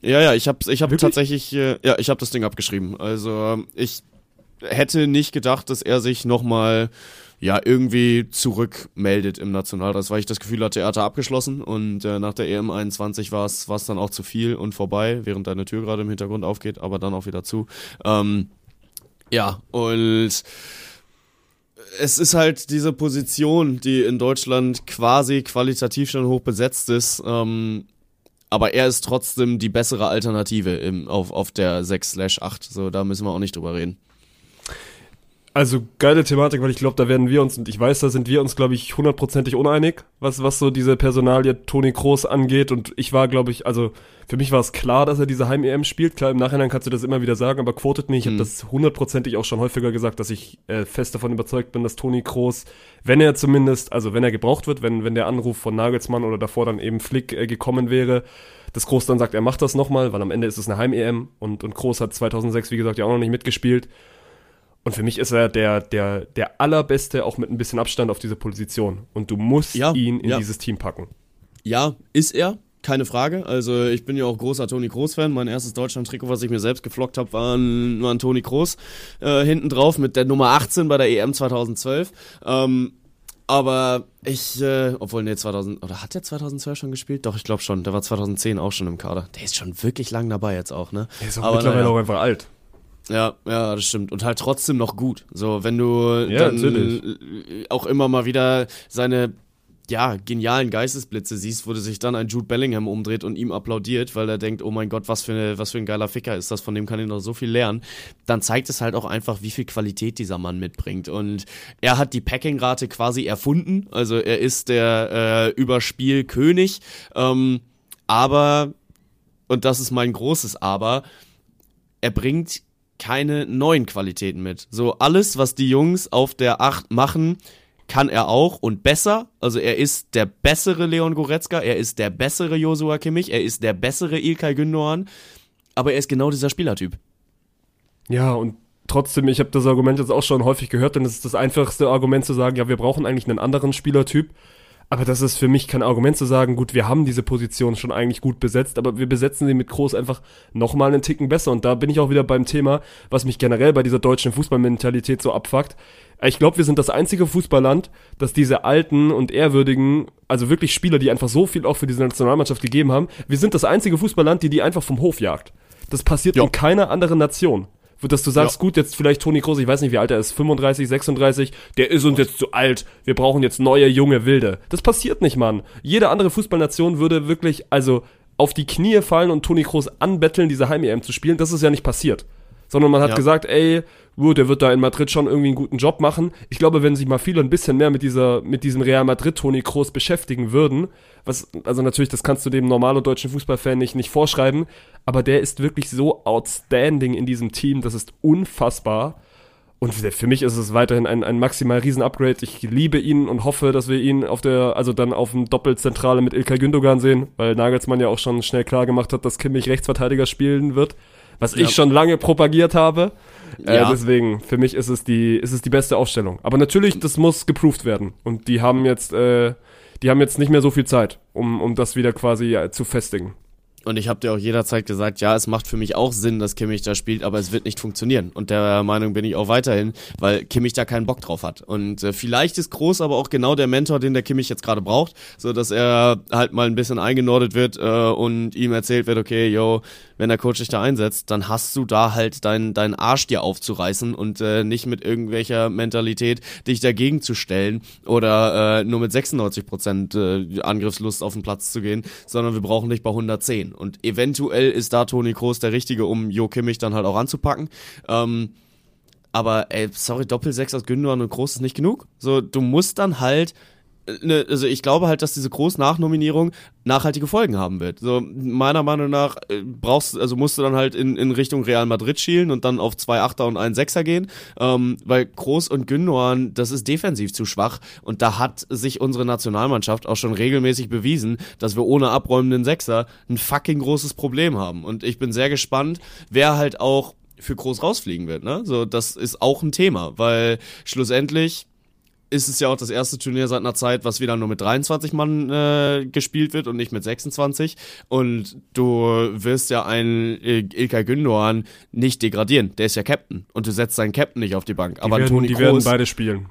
Ja, ja, ich habe ich hab tatsächlich, äh, ja, ich habe das Ding abgeschrieben. Also ich hätte nicht gedacht, dass er sich nochmal ja, irgendwie zurückmeldet im Nationalrat, weil ich das Gefühl hatte, er hatte abgeschlossen und äh, nach der EM 21 war es dann auch zu viel und vorbei, während deine Tür gerade im Hintergrund aufgeht, aber dann auch wieder zu. Ähm, ja, und es ist halt diese Position, die in Deutschland quasi qualitativ schon hoch besetzt ist. Ähm, aber er ist trotzdem die bessere Alternative im, auf, auf der 6/8. So, da müssen wir auch nicht drüber reden. Also geile Thematik, weil ich glaube, da werden wir uns, und ich weiß, da sind wir uns, glaube ich, hundertprozentig uneinig, was, was so diese Personalie Toni Kroos angeht. Und ich war, glaube ich, also für mich war es klar, dass er diese Heim-EM spielt. Klar, im Nachhinein kannst du das immer wieder sagen, aber quotet nicht. Ich mhm. habe das hundertprozentig auch schon häufiger gesagt, dass ich äh, fest davon überzeugt bin, dass Toni Kroos, wenn er zumindest, also wenn er gebraucht wird, wenn, wenn der Anruf von Nagelsmann oder davor dann eben Flick äh, gekommen wäre, dass Kroos dann sagt, er macht das nochmal, weil am Ende ist es eine Heim-EM und, und Kroos hat 2006, wie gesagt, ja auch noch nicht mitgespielt. Und für mich ist er der, der, der allerbeste, auch mit ein bisschen Abstand auf diese Position. Und du musst ja, ihn in ja. dieses Team packen. Ja, ist er. Keine Frage. Also ich bin ja auch großer Toni Kroos-Fan. Mein erstes Deutschland-Trikot, was ich mir selbst geflockt habe, war ein, war ein Toni Kroos äh, hinten drauf mit der Nummer 18 bei der EM 2012. Ähm, aber ich, äh, obwohl, nee, 2000, oder hat der 2012 schon gespielt? Doch, ich glaube schon. Der war 2010 auch schon im Kader. Der ist schon wirklich lang dabei jetzt auch, ne? Der ist auch Aber mittlerweile naja. auch einfach alt. Ja, ja, das stimmt. Und halt trotzdem noch gut. So, wenn du ja, dann natürlich. auch immer mal wieder seine ja, genialen Geistesblitze siehst, wo sich dann ein Jude Bellingham umdreht und ihm applaudiert, weil er denkt, oh mein Gott, was für, eine, was für ein geiler Ficker ist das, von dem kann ich noch so viel lernen, dann zeigt es halt auch einfach, wie viel Qualität dieser Mann mitbringt. Und er hat die Packing-Rate quasi erfunden, also er ist der äh, Überspielkönig, ähm, aber, und das ist mein großes Aber, er bringt keine neuen Qualitäten mit. So alles, was die Jungs auf der 8 machen, kann er auch und besser. Also er ist der bessere Leon Goretzka, er ist der bessere Josua Kimmich, er ist der bessere Ilkay Gündoğan, aber er ist genau dieser Spielertyp. Ja, und trotzdem, ich habe das Argument jetzt auch schon häufig gehört, denn es ist das einfachste Argument zu sagen, ja, wir brauchen eigentlich einen anderen Spielertyp. Aber das ist für mich kein Argument zu sagen, gut, wir haben diese Position schon eigentlich gut besetzt, aber wir besetzen sie mit Groß einfach nochmal einen Ticken besser. Und da bin ich auch wieder beim Thema, was mich generell bei dieser deutschen Fußballmentalität so abfuckt. Ich glaube, wir sind das einzige Fußballland, das diese alten und ehrwürdigen, also wirklich Spieler, die einfach so viel auch für diese Nationalmannschaft gegeben haben, wir sind das einzige Fußballland, die die einfach vom Hof jagt. Das passiert jo. in keiner anderen Nation dass du sagst, ja. gut, jetzt vielleicht Toni Kroos, ich weiß nicht, wie alt er ist, 35, 36, der ist uns jetzt zu alt, wir brauchen jetzt neue, junge Wilde. Das passiert nicht, Mann. Jede andere Fußballnation würde wirklich, also auf die Knie fallen und Toni Kroos anbetteln, diese Heim-EM zu spielen. Das ist ja nicht passiert. Sondern man hat ja. gesagt, ey, gut, der wird da in Madrid schon irgendwie einen guten Job machen. Ich glaube, wenn sich mal viele ein bisschen mehr mit dieser, mit diesem Real Madrid Toni Kroos beschäftigen würden, was, also natürlich, das kannst du dem normalen deutschen Fußballfan nicht, nicht vorschreiben, aber der ist wirklich so outstanding in diesem Team, das ist unfassbar. Und für mich ist es weiterhin ein, ein maximal riesen Upgrade. Ich liebe ihn und hoffe, dass wir ihn auf der, also dann auf dem Doppelzentrale mit Ilkay Gündogan sehen, weil Nagelsmann ja auch schon schnell klar gemacht hat, dass Kimmich Rechtsverteidiger spielen wird, was ja. ich schon lange propagiert habe. Äh, ja. Äh, deswegen, für mich ist es die, ist es die beste Aufstellung. Aber natürlich, das muss geproved werden. Und die haben jetzt, äh, die haben jetzt nicht mehr so viel Zeit, um, um das wieder quasi ja, zu festigen. Und ich habe dir auch jederzeit gesagt, ja, es macht für mich auch Sinn, dass Kimmich da spielt, aber es wird nicht funktionieren. Und der Meinung bin ich auch weiterhin, weil Kimmich da keinen Bock drauf hat. Und äh, vielleicht ist Groß aber auch genau der Mentor, den der Kimmich jetzt gerade braucht, so dass er halt mal ein bisschen eingenordet wird äh, und ihm erzählt wird, okay, yo, wenn der Coach dich da einsetzt, dann hast du da halt deinen dein Arsch dir aufzureißen und äh, nicht mit irgendwelcher Mentalität dich dagegen zu stellen oder äh, nur mit 96 Prozent äh, Angriffslust auf den Platz zu gehen, sondern wir brauchen dich bei 110. Und eventuell ist da Toni Kroos der Richtige, um Jo Kimmich dann halt auch anzupacken. Ähm, aber ey, sorry, Doppel-6 aus Gündogan und Groß ist nicht genug. So, du musst dann halt Ne, also ich glaube halt, dass diese Groß-Nachnominierung nachhaltige Folgen haben wird. So meiner Meinung nach äh, brauchst, also musst du dann halt in, in Richtung Real Madrid schielen und dann auf zwei Achter und einen Sechser gehen, ähm, weil Groß und Gündogan, das ist defensiv zu schwach und da hat sich unsere Nationalmannschaft auch schon regelmäßig bewiesen, dass wir ohne abräumenden Sechser ein fucking großes Problem haben und ich bin sehr gespannt, wer halt auch für Groß rausfliegen wird, ne? So, das ist auch ein Thema, weil schlussendlich ist es ja auch das erste Turnier seit einer Zeit, was wieder nur mit 23 Mann äh, gespielt wird und nicht mit 26. Und du wirst ja einen äh, Ilkay Gündoğan nicht degradieren. Der ist ja Captain. Und du setzt seinen Captain nicht auf die Bank. Die Aber werden, Toni die Kroos, werden beide spielen.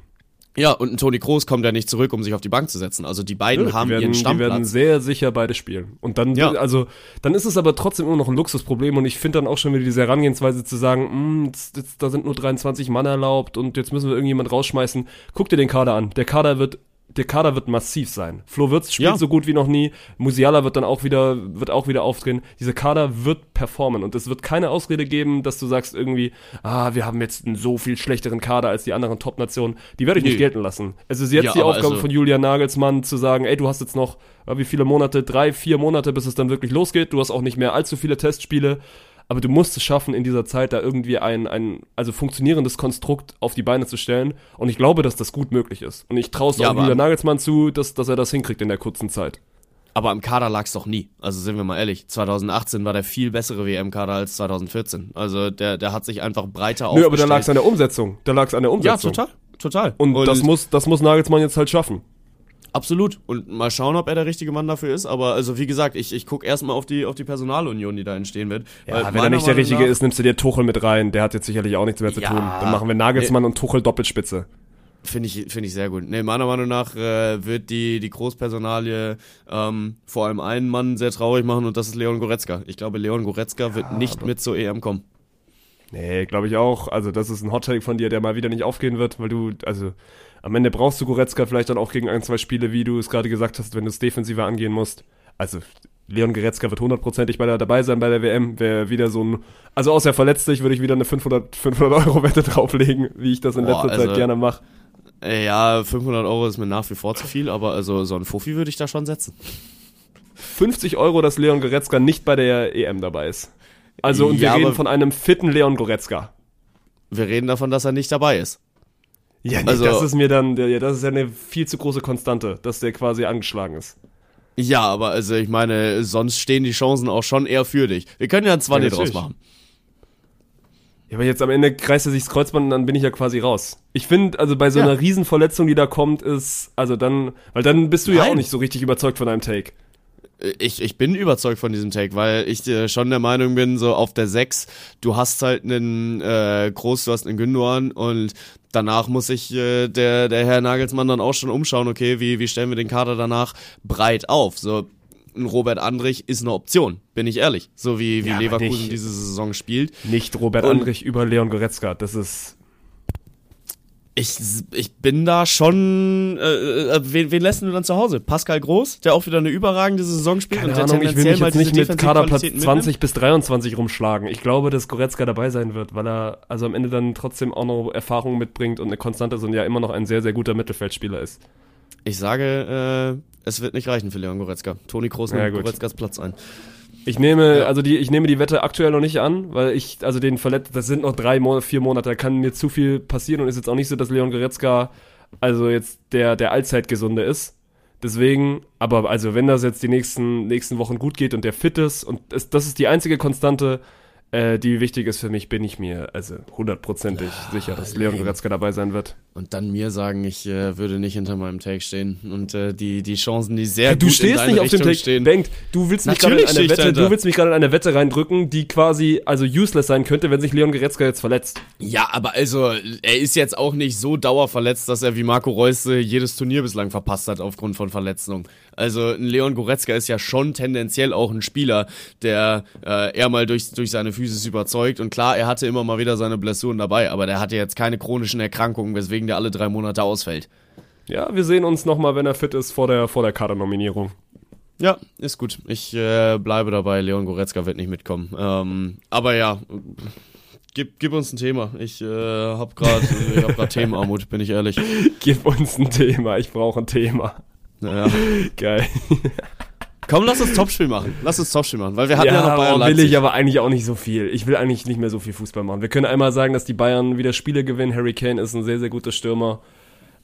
Ja, und ein Toni Kroos kommt ja nicht zurück, um sich auf die Bank zu setzen. Also die beiden ja, haben werden, ihren Stammplatz. Die werden sehr sicher beide spielen. Und dann, ja. also, dann ist es aber trotzdem immer noch ein Luxusproblem. Und ich finde dann auch schon wieder diese Herangehensweise zu sagen, hm, jetzt, jetzt, da sind nur 23 Mann erlaubt und jetzt müssen wir irgendjemand rausschmeißen. Guck dir den Kader an. Der Kader wird der Kader wird massiv sein. Flo Wirtz spielt ja. so gut wie noch nie. Musiala wird dann auch wieder, wird auch wieder aufdrehen. Dieser Kader wird performen und es wird keine Ausrede geben, dass du sagst irgendwie, ah, wir haben jetzt einen so viel schlechteren Kader als die anderen Top-Nationen. Die werde ich nee. nicht gelten lassen. Es ist jetzt ja, die Aufgabe also von Julian Nagelsmann zu sagen, ey, du hast jetzt noch, wie viele Monate? Drei, vier Monate, bis es dann wirklich losgeht. Du hast auch nicht mehr allzu viele Testspiele aber du musst es schaffen, in dieser Zeit da irgendwie ein, ein also funktionierendes Konstrukt auf die Beine zu stellen. Und ich glaube, dass das gut möglich ist. Und ich traue es ja, auch Julian Nagelsmann zu, dass, dass er das hinkriegt in der kurzen Zeit. Aber im Kader lag es doch nie. Also sind wir mal ehrlich, 2018 war der viel bessere WM-Kader als 2014. Also der, der hat sich einfach breiter aufgestellt. Nö, aber da lag es an der Umsetzung. Da lag es an der Umsetzung. Ja, total. Total. Und, Und das, muss, das muss Nagelsmann jetzt halt schaffen. Absolut. Und mal schauen, ob er der richtige Mann dafür ist. Aber also wie gesagt, ich, ich gucke erstmal auf die, auf die Personalunion, die da entstehen wird. Ja, wenn er nicht der Richtige ist, nimmst du dir Tuchel mit rein. Der hat jetzt sicherlich auch nichts mehr zu ja, tun. Dann machen wir Nagelsmann nee, und Tuchel Doppelspitze. Finde ich, finde ich sehr gut. Nee, meiner Meinung nach äh, wird die, die Großpersonalie ähm, vor allem einen Mann sehr traurig machen und das ist Leon Goretzka. Ich glaube, Leon Goretzka wird nicht mit zur EM kommen. Nee, glaube ich auch. Also das ist ein Hottake von dir, der mal wieder nicht aufgehen wird, weil du, also am Ende brauchst du Goretzka vielleicht dann auch gegen ein, zwei Spiele, wie du es gerade gesagt hast, wenn du es defensiver angehen musst. Also Leon Goretzka wird hundertprozentig bei der, dabei sein bei der WM. Wäre wieder so ein, also außer verletzt sich, würde ich wieder eine 500, 500 Euro Wette drauflegen, wie ich das in Boah, letzter also, Zeit gerne mache. Ja, 500 Euro ist mir nach wie vor zu viel, aber also so ein Fuffi würde ich da schon setzen. 50 Euro, dass Leon Goretzka nicht bei der EM dabei ist. Also, und ja, wir reden von einem fitten Leon Goretzka. Wir reden davon, dass er nicht dabei ist. Ja, nee, also, das ist mir dann, ja, das ist ja eine viel zu große Konstante, dass der quasi angeschlagen ist. Ja, aber also ich meine, sonst stehen die Chancen auch schon eher für dich. Wir können ja ein 20 ja, draus machen. Ja, aber jetzt am Ende kreist er sich das Kreuzband und dann bin ich ja quasi raus. Ich finde, also bei so ja. einer Riesenverletzung, die da kommt, ist, also dann, weil dann bist du Nein. ja auch nicht so richtig überzeugt von deinem Take. Ich, ich bin überzeugt von diesem Take, weil ich äh, schon der Meinung bin, so auf der 6, du hast halt einen äh, Groß, du hast einen Gündogan und danach muss sich äh, der, der Herr Nagelsmann dann auch schon umschauen, okay, wie, wie stellen wir den Kader danach breit auf? So, ein Robert Andrich ist eine Option, bin ich ehrlich. So wie, wie ja, Leverkusen nicht, diese Saison spielt. Nicht Robert und, Andrich über Leon Goretzka, das ist ich, ich bin da schon. Äh, äh, wen, wen lässt du dann zu Hause? Pascal Groß, der auch wieder eine überragende Saison spielt Keine und der Ahnung, ich will mich jetzt nicht mit Kaderplatz 20 bis 23 rumschlagen. Ich glaube, dass Goretzka dabei sein wird, weil er also am Ende dann trotzdem auch noch Erfahrung mitbringt und eine Konstante ist und ja immer noch ein sehr, sehr guter Mittelfeldspieler ist. Ich sage, äh, es wird nicht reichen für Leon Goretzka. Toni Groß nimmt ja, Goretzkas Platz ein. Ich nehme, ja. also die, ich nehme die Wette aktuell noch nicht an, weil ich, also den verletzt, das sind noch drei, Monate, vier Monate, da kann mir zu viel passieren und ist jetzt auch nicht so, dass Leon Goretzka also jetzt der, der Allzeitgesunde ist. Deswegen, aber also wenn das jetzt die nächsten, nächsten Wochen gut geht und der fit ist und es, das ist die einzige Konstante, äh, die wichtig ist für mich, bin ich mir also hundertprozentig ja, sicher, dass Leon Goretzka dabei sein wird. Und dann mir sagen, ich äh, würde nicht hinter meinem Take stehen und äh, die die Chancen, die sehr ja, du gut stehst nicht auf Richtung dem Take stehen. Denkt, du willst mich gerade in eine Wette, du willst mich gerade in eine Wette reindrücken, die quasi also useless sein könnte, wenn sich Leon Goretzka jetzt verletzt. Ja, aber also er ist jetzt auch nicht so dauerverletzt, dass er wie Marco Reus jedes Turnier bislang verpasst hat aufgrund von Verletzungen. Also Leon Goretzka ist ja schon tendenziell auch ein Spieler, der äh, eher mal durch, durch seine Physis überzeugt. Und klar, er hatte immer mal wieder seine Blessuren dabei, aber der hatte jetzt keine chronischen Erkrankungen, weswegen der alle drei Monate ausfällt. Ja, wir sehen uns nochmal, wenn er fit ist, vor der, vor der Kadernominierung. Ja, ist gut. Ich äh, bleibe dabei. Leon Goretzka wird nicht mitkommen. Ähm, aber ja, gib, gib uns ein Thema. Ich äh, habe gerade hab Themenarmut, bin ich ehrlich. Gib uns ein Thema. Ich brauche ein Thema. Naja. Geil. Komm, lass uns Topspiel machen. Lass uns Topspiel machen, weil wir hatten ja, ja noch Bayern Leipzig. will ich aber eigentlich auch nicht so viel. Ich will eigentlich nicht mehr so viel Fußball machen. Wir können einmal sagen, dass die Bayern wieder Spiele gewinnen. Harry Kane ist ein sehr, sehr guter Stürmer.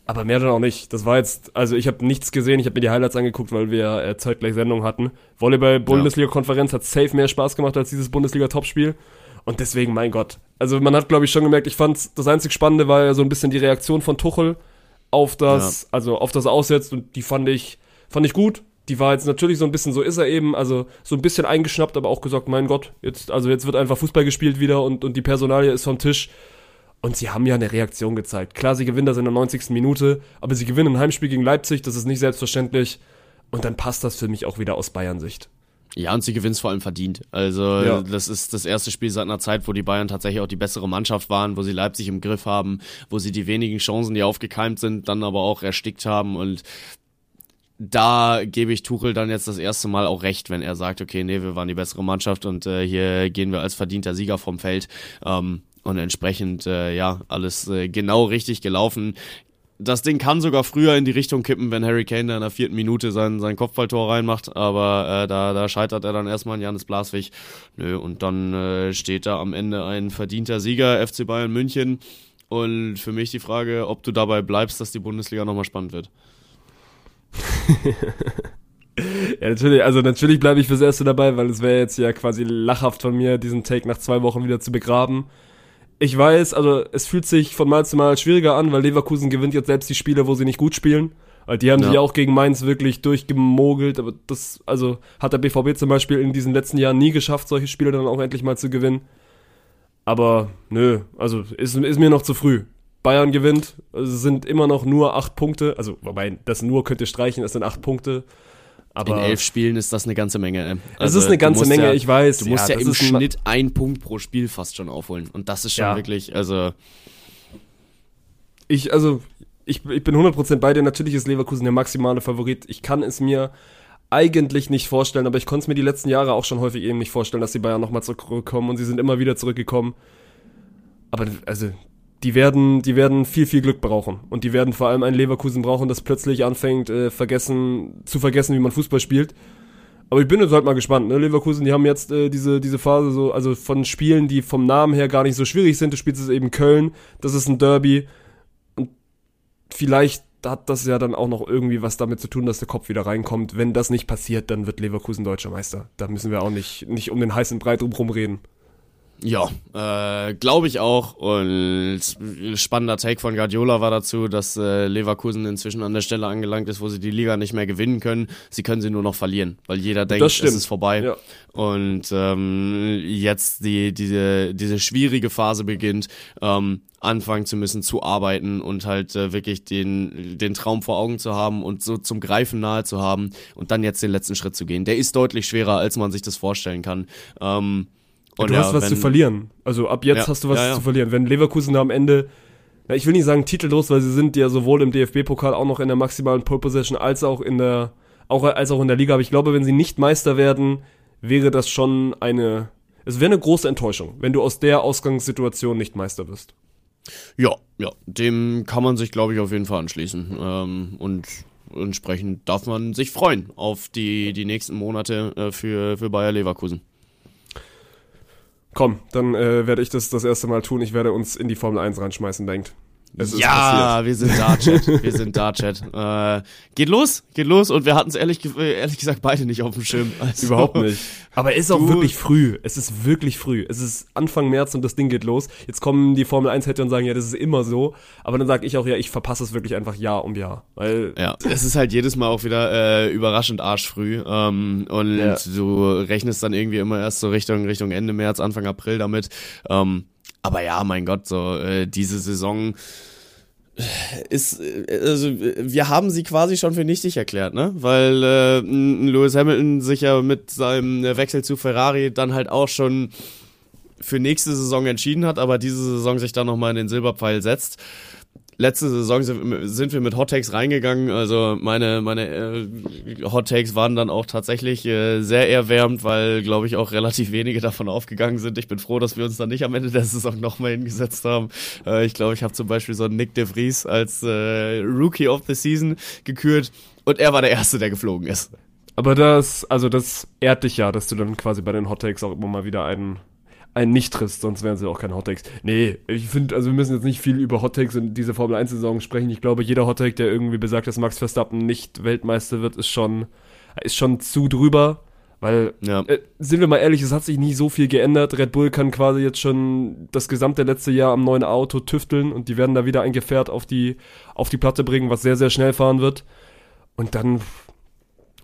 Aber mehr dann auch nicht. Das war jetzt, also ich habe nichts gesehen. Ich habe mir die Highlights angeguckt, weil wir äh, zeitgleich Sendung hatten. Volleyball-Bundesliga-Konferenz hat safe mehr Spaß gemacht als dieses Bundesliga-Topspiel. Und deswegen, mein Gott. Also man hat, glaube ich, schon gemerkt, ich fand, das einzig Spannende war ja so ein bisschen die Reaktion von Tuchel auf das, ja. also auf das Aussetzt und die fand ich, fand ich gut. Die war jetzt natürlich so ein bisschen, so ist er eben, also so ein bisschen eingeschnappt, aber auch gesagt, mein Gott, jetzt, also jetzt wird einfach Fußball gespielt wieder und, und die Personalie ist vom Tisch. Und sie haben ja eine Reaktion gezeigt. Klar, sie gewinnen das in der 90. Minute, aber sie gewinnen ein Heimspiel gegen Leipzig, das ist nicht selbstverständlich. Und dann passt das für mich auch wieder aus Bayern-Sicht. Ja, und sie gewinnt vor allem verdient. Also ja. das ist das erste Spiel seit einer Zeit, wo die Bayern tatsächlich auch die bessere Mannschaft waren, wo sie Leipzig im Griff haben, wo sie die wenigen Chancen, die aufgekeimt sind, dann aber auch erstickt haben. Und da gebe ich Tuchel dann jetzt das erste Mal auch recht, wenn er sagt, okay, nee, wir waren die bessere Mannschaft und äh, hier gehen wir als verdienter Sieger vom Feld. Ähm, und entsprechend, äh, ja, alles äh, genau richtig gelaufen das Ding kann sogar früher in die Richtung kippen, wenn Harry Kane da in der vierten Minute sein, sein Kopfballtor reinmacht, aber äh, da, da scheitert er dann erstmal an Janis Blaswig. Nö, und dann äh, steht da am Ende ein verdienter Sieger, FC Bayern München. Und für mich die Frage, ob du dabei bleibst, dass die Bundesliga nochmal spannend wird. ja, natürlich, also natürlich bleibe ich fürs Erste dabei, weil es wäre jetzt ja quasi lachhaft von mir, diesen Take nach zwei Wochen wieder zu begraben ich weiß, also es fühlt sich von Mal zu Mal schwieriger an, weil Leverkusen gewinnt jetzt selbst die Spiele, wo sie nicht gut spielen. Weil die haben ja. sich auch gegen Mainz wirklich durchgemogelt, aber das, also hat der BVB zum Beispiel in diesen letzten Jahren nie geschafft, solche Spiele dann auch endlich mal zu gewinnen. Aber nö, also ist, ist mir noch zu früh. Bayern gewinnt, also sind immer noch nur acht Punkte, also wobei das nur könnt ihr streichen, es sind acht Punkte. Aber in elf Spielen ist das eine ganze Menge. Also, es ist eine ganze Menge, ja, ich weiß. Du musst ja, ja im Schnitt ein Punkt pro Spiel fast schon aufholen. Und das ist schon ja. wirklich, also. Ich, also, ich, ich bin 100% bei dir. Natürlich ist Leverkusen der maximale Favorit. Ich kann es mir eigentlich nicht vorstellen, aber ich konnte es mir die letzten Jahre auch schon häufig eben nicht vorstellen, dass die Bayern nochmal zurückkommen und sie sind immer wieder zurückgekommen. Aber also die werden, die werden viel, viel Glück brauchen. Und die werden vor allem ein Leverkusen brauchen, das plötzlich anfängt, äh, vergessen, zu vergessen, wie man Fußball spielt. Aber ich bin jetzt halt mal gespannt. Ne? Leverkusen, die haben jetzt äh, diese, diese Phase so, also von Spielen, die vom Namen her gar nicht so schwierig sind. Du spielst es eben Köln, das ist ein Derby. Und vielleicht hat das ja dann auch noch irgendwie was damit zu tun, dass der Kopf wieder reinkommt. Wenn das nicht passiert, dann wird Leverkusen deutscher Meister. Da müssen wir auch nicht, nicht um den heißen Breit drum reden. Ja, äh, glaube ich auch. Und spannender Take von Guardiola war dazu, dass äh, Leverkusen inzwischen an der Stelle angelangt ist, wo sie die Liga nicht mehr gewinnen können. Sie können sie nur noch verlieren, weil jeder denkt, es ist vorbei. Ja. Und ähm, jetzt die, diese, diese schwierige Phase beginnt, ähm, anfangen zu müssen zu arbeiten und halt äh, wirklich den, den Traum vor Augen zu haben und so zum Greifen nahe zu haben und dann jetzt den letzten Schritt zu gehen. Der ist deutlich schwerer, als man sich das vorstellen kann. Ähm, und du ja, hast was wenn, zu verlieren. Also ab jetzt ja, hast du was ja, zu verlieren. Wenn Leverkusen da am Ende, na, ich will nicht sagen titellos, weil sie sind ja sowohl im DFB-Pokal auch noch in der maximalen Pole Position als auch in der, auch als auch in der Liga. Aber ich glaube, wenn sie nicht Meister werden, wäre das schon eine, es wäre eine große Enttäuschung, wenn du aus der Ausgangssituation nicht Meister wirst. Ja, ja, dem kann man sich, glaube ich, auf jeden Fall anschließen. Ähm, und entsprechend darf man sich freuen auf die, die nächsten Monate äh, für, für Bayer Leverkusen. Komm, dann äh, werde ich das das erste Mal tun. Ich werde uns in die Formel 1 reinschmeißen, denkt. Es ja, wir sind da, Chat. Wir sind da, Chat. Äh, geht los, geht los. Und wir hatten es ehrlich, ehrlich gesagt beide nicht auf dem Schirm. Also, Überhaupt nicht. Aber es ist auch wirklich früh. Es ist wirklich früh. Es ist Anfang März und das Ding geht los. Jetzt kommen die Formel 1 hätte und sagen, ja, das ist immer so. Aber dann sage ich auch, ja, ich verpasse es wirklich einfach Jahr um Jahr. Weil ja, es ist halt jedes Mal auch wieder äh, überraschend arschfrüh. Ähm, und ja. du rechnest dann irgendwie immer erst so Richtung, Richtung Ende März, Anfang April damit. Ähm, aber ja, mein Gott, so äh, diese Saison ist, also wir haben sie quasi schon für nichtig erklärt, ne? Weil äh, Lewis Hamilton sich ja mit seinem Wechsel zu Ferrari dann halt auch schon für nächste Saison entschieden hat, aber diese Saison sich dann nochmal in den Silberpfeil setzt letzte Saison sind wir mit Hot Takes reingegangen. Also meine, meine äh, Hot Takes waren dann auch tatsächlich äh, sehr erwärmend, weil, glaube ich, auch relativ wenige davon aufgegangen sind. Ich bin froh, dass wir uns dann nicht am Ende der Saison nochmal hingesetzt haben. Äh, ich glaube, ich habe zum Beispiel so einen Nick de Vries als äh, Rookie of the Season gekürt und er war der Erste, der geflogen ist. Aber das, also das ehrt dich ja, dass du dann quasi bei den Hot Takes auch immer mal wieder einen einen nicht triffst, sonst wären sie auch keine Hottakes. Nee, ich finde, also wir müssen jetzt nicht viel über Hottakes in dieser Formel 1 Saison sprechen. Ich glaube, jeder Hottake, der irgendwie besagt, dass Max Verstappen nicht Weltmeister wird, ist schon, ist schon zu drüber. Weil, ja. äh, sind wir mal ehrlich, es hat sich nie so viel geändert. Red Bull kann quasi jetzt schon das gesamte letzte Jahr am neuen Auto tüfteln und die werden da wieder ein Gefährt auf die, auf die Platte bringen, was sehr, sehr schnell fahren wird. Und dann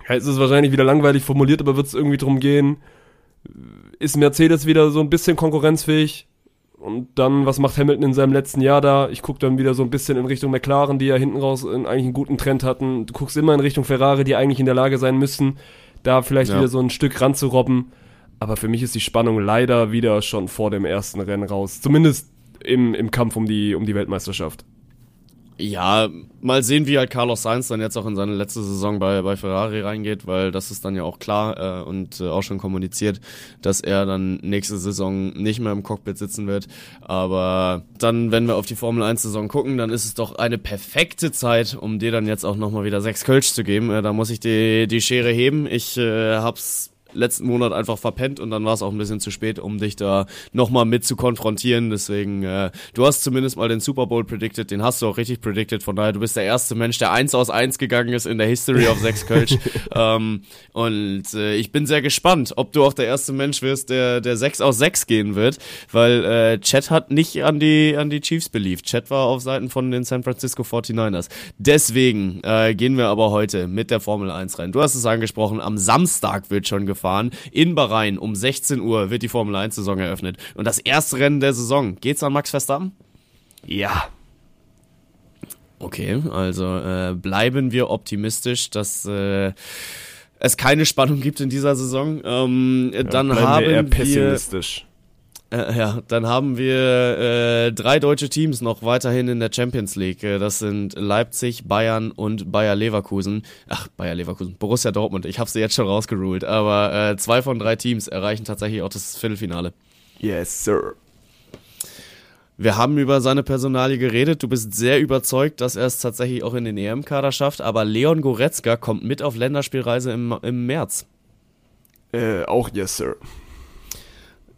ja, ist es wahrscheinlich wieder langweilig formuliert, aber wird es irgendwie drum gehen, ist Mercedes wieder so ein bisschen konkurrenzfähig. Und dann, was macht Hamilton in seinem letzten Jahr da? Ich gucke dann wieder so ein bisschen in Richtung McLaren, die ja hinten raus eigentlich einen guten Trend hatten. Du guckst immer in Richtung Ferrari, die eigentlich in der Lage sein müssen, da vielleicht ja. wieder so ein Stück ranzurobben. Aber für mich ist die Spannung leider wieder schon vor dem ersten Rennen raus. Zumindest im, im Kampf um die, um die Weltmeisterschaft. Ja, mal sehen, wie halt Carlos Sainz dann jetzt auch in seine letzte Saison bei, bei Ferrari reingeht, weil das ist dann ja auch klar äh, und äh, auch schon kommuniziert, dass er dann nächste Saison nicht mehr im Cockpit sitzen wird. Aber dann, wenn wir auf die Formel 1 Saison gucken, dann ist es doch eine perfekte Zeit, um dir dann jetzt auch nochmal wieder sechs Kölsch zu geben. Äh, da muss ich die, die Schere heben. Ich äh, hab's letzten Monat einfach verpennt und dann war es auch ein bisschen zu spät, um dich da nochmal mit zu konfrontieren. Deswegen, äh, du hast zumindest mal den Super Bowl predicted, den hast du auch richtig predicted. Von daher, du bist der erste Mensch, der eins aus eins gegangen ist in der History of Sechs Kölsch. ähm, und äh, ich bin sehr gespannt, ob du auch der erste Mensch wirst, der, der sechs aus sechs gehen wird, weil äh, Chat hat nicht an die, an die Chiefs beliebt. Chat war auf Seiten von den San Francisco 49ers. Deswegen äh, gehen wir aber heute mit der Formel 1 rein. Du hast es angesprochen, am Samstag wird schon gefahren gefahren. In Bahrain um 16 Uhr wird die Formel 1 Saison eröffnet. Und das erste Rennen der Saison, geht's an Max Verstappen? Ja. Okay, also äh, bleiben wir optimistisch, dass äh, es keine Spannung gibt in dieser Saison. Ähm, ja, dann haben wir, eher pessimistisch. Äh, ja, dann haben wir äh, drei deutsche Teams noch weiterhin in der Champions League. Äh, das sind Leipzig, Bayern und Bayer Leverkusen. Ach, Bayer Leverkusen, Borussia Dortmund. Ich habe sie jetzt schon rausgeruled. Aber äh, zwei von drei Teams erreichen tatsächlich auch das Viertelfinale. Yes, sir. Wir haben über seine Personalie geredet. Du bist sehr überzeugt, dass er es tatsächlich auch in den EM-Kader schafft. Aber Leon Goretzka kommt mit auf Länderspielreise im, im März. Äh, auch yes, sir.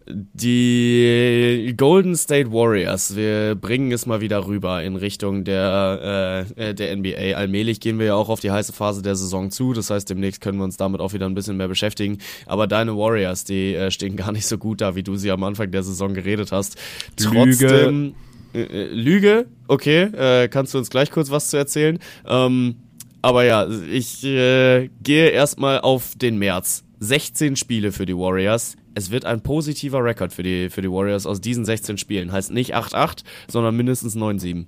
Die Golden State Warriors, wir bringen es mal wieder rüber in Richtung der, äh, äh der NBA. Allmählich gehen wir ja auch auf die heiße Phase der Saison zu, das heißt, demnächst können wir uns damit auch wieder ein bisschen mehr beschäftigen. Aber deine Warriors, die äh, stehen gar nicht so gut da, wie du sie am Anfang der Saison geredet hast. Trotzdem. Lüge. Äh, äh, Lüge, okay, äh, kannst du uns gleich kurz was zu erzählen? Ähm, aber ja, ich äh, gehe erstmal auf den März. 16 Spiele für die Warriors es wird ein positiver Rekord für die, für die Warriors aus diesen 16 Spielen. Heißt nicht 8-8, sondern mindestens 9-7.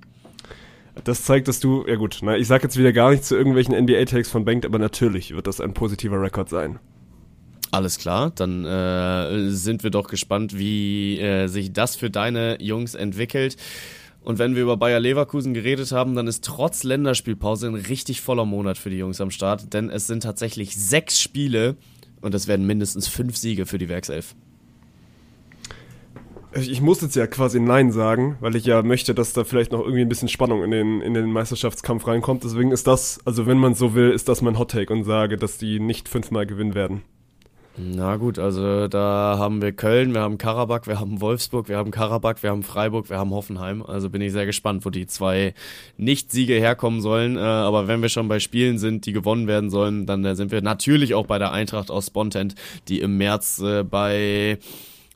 Das zeigt, dass du, ja gut, na, ich sag jetzt wieder gar nichts zu irgendwelchen NBA-Tags von Bank, aber natürlich wird das ein positiver Rekord sein. Alles klar, dann äh, sind wir doch gespannt, wie äh, sich das für deine Jungs entwickelt. Und wenn wir über Bayer Leverkusen geredet haben, dann ist trotz Länderspielpause ein richtig voller Monat für die Jungs am Start, denn es sind tatsächlich sechs Spiele, und das werden mindestens fünf Siege für die Werkself. Ich muss jetzt ja quasi Nein sagen, weil ich ja möchte, dass da vielleicht noch irgendwie ein bisschen Spannung in den, in den Meisterschaftskampf reinkommt. Deswegen ist das, also wenn man so will, ist das mein Hot Take und sage, dass die nicht fünfmal gewinnen werden. Na gut, also da haben wir Köln, wir haben Karabakh, wir haben Wolfsburg, wir haben Karabakh, wir haben Freiburg, wir haben Hoffenheim. Also bin ich sehr gespannt, wo die zwei Nicht-Siege herkommen sollen. Äh, aber wenn wir schon bei Spielen sind, die gewonnen werden sollen, dann äh, sind wir natürlich auch bei der Eintracht aus Spontent, die im März äh, bei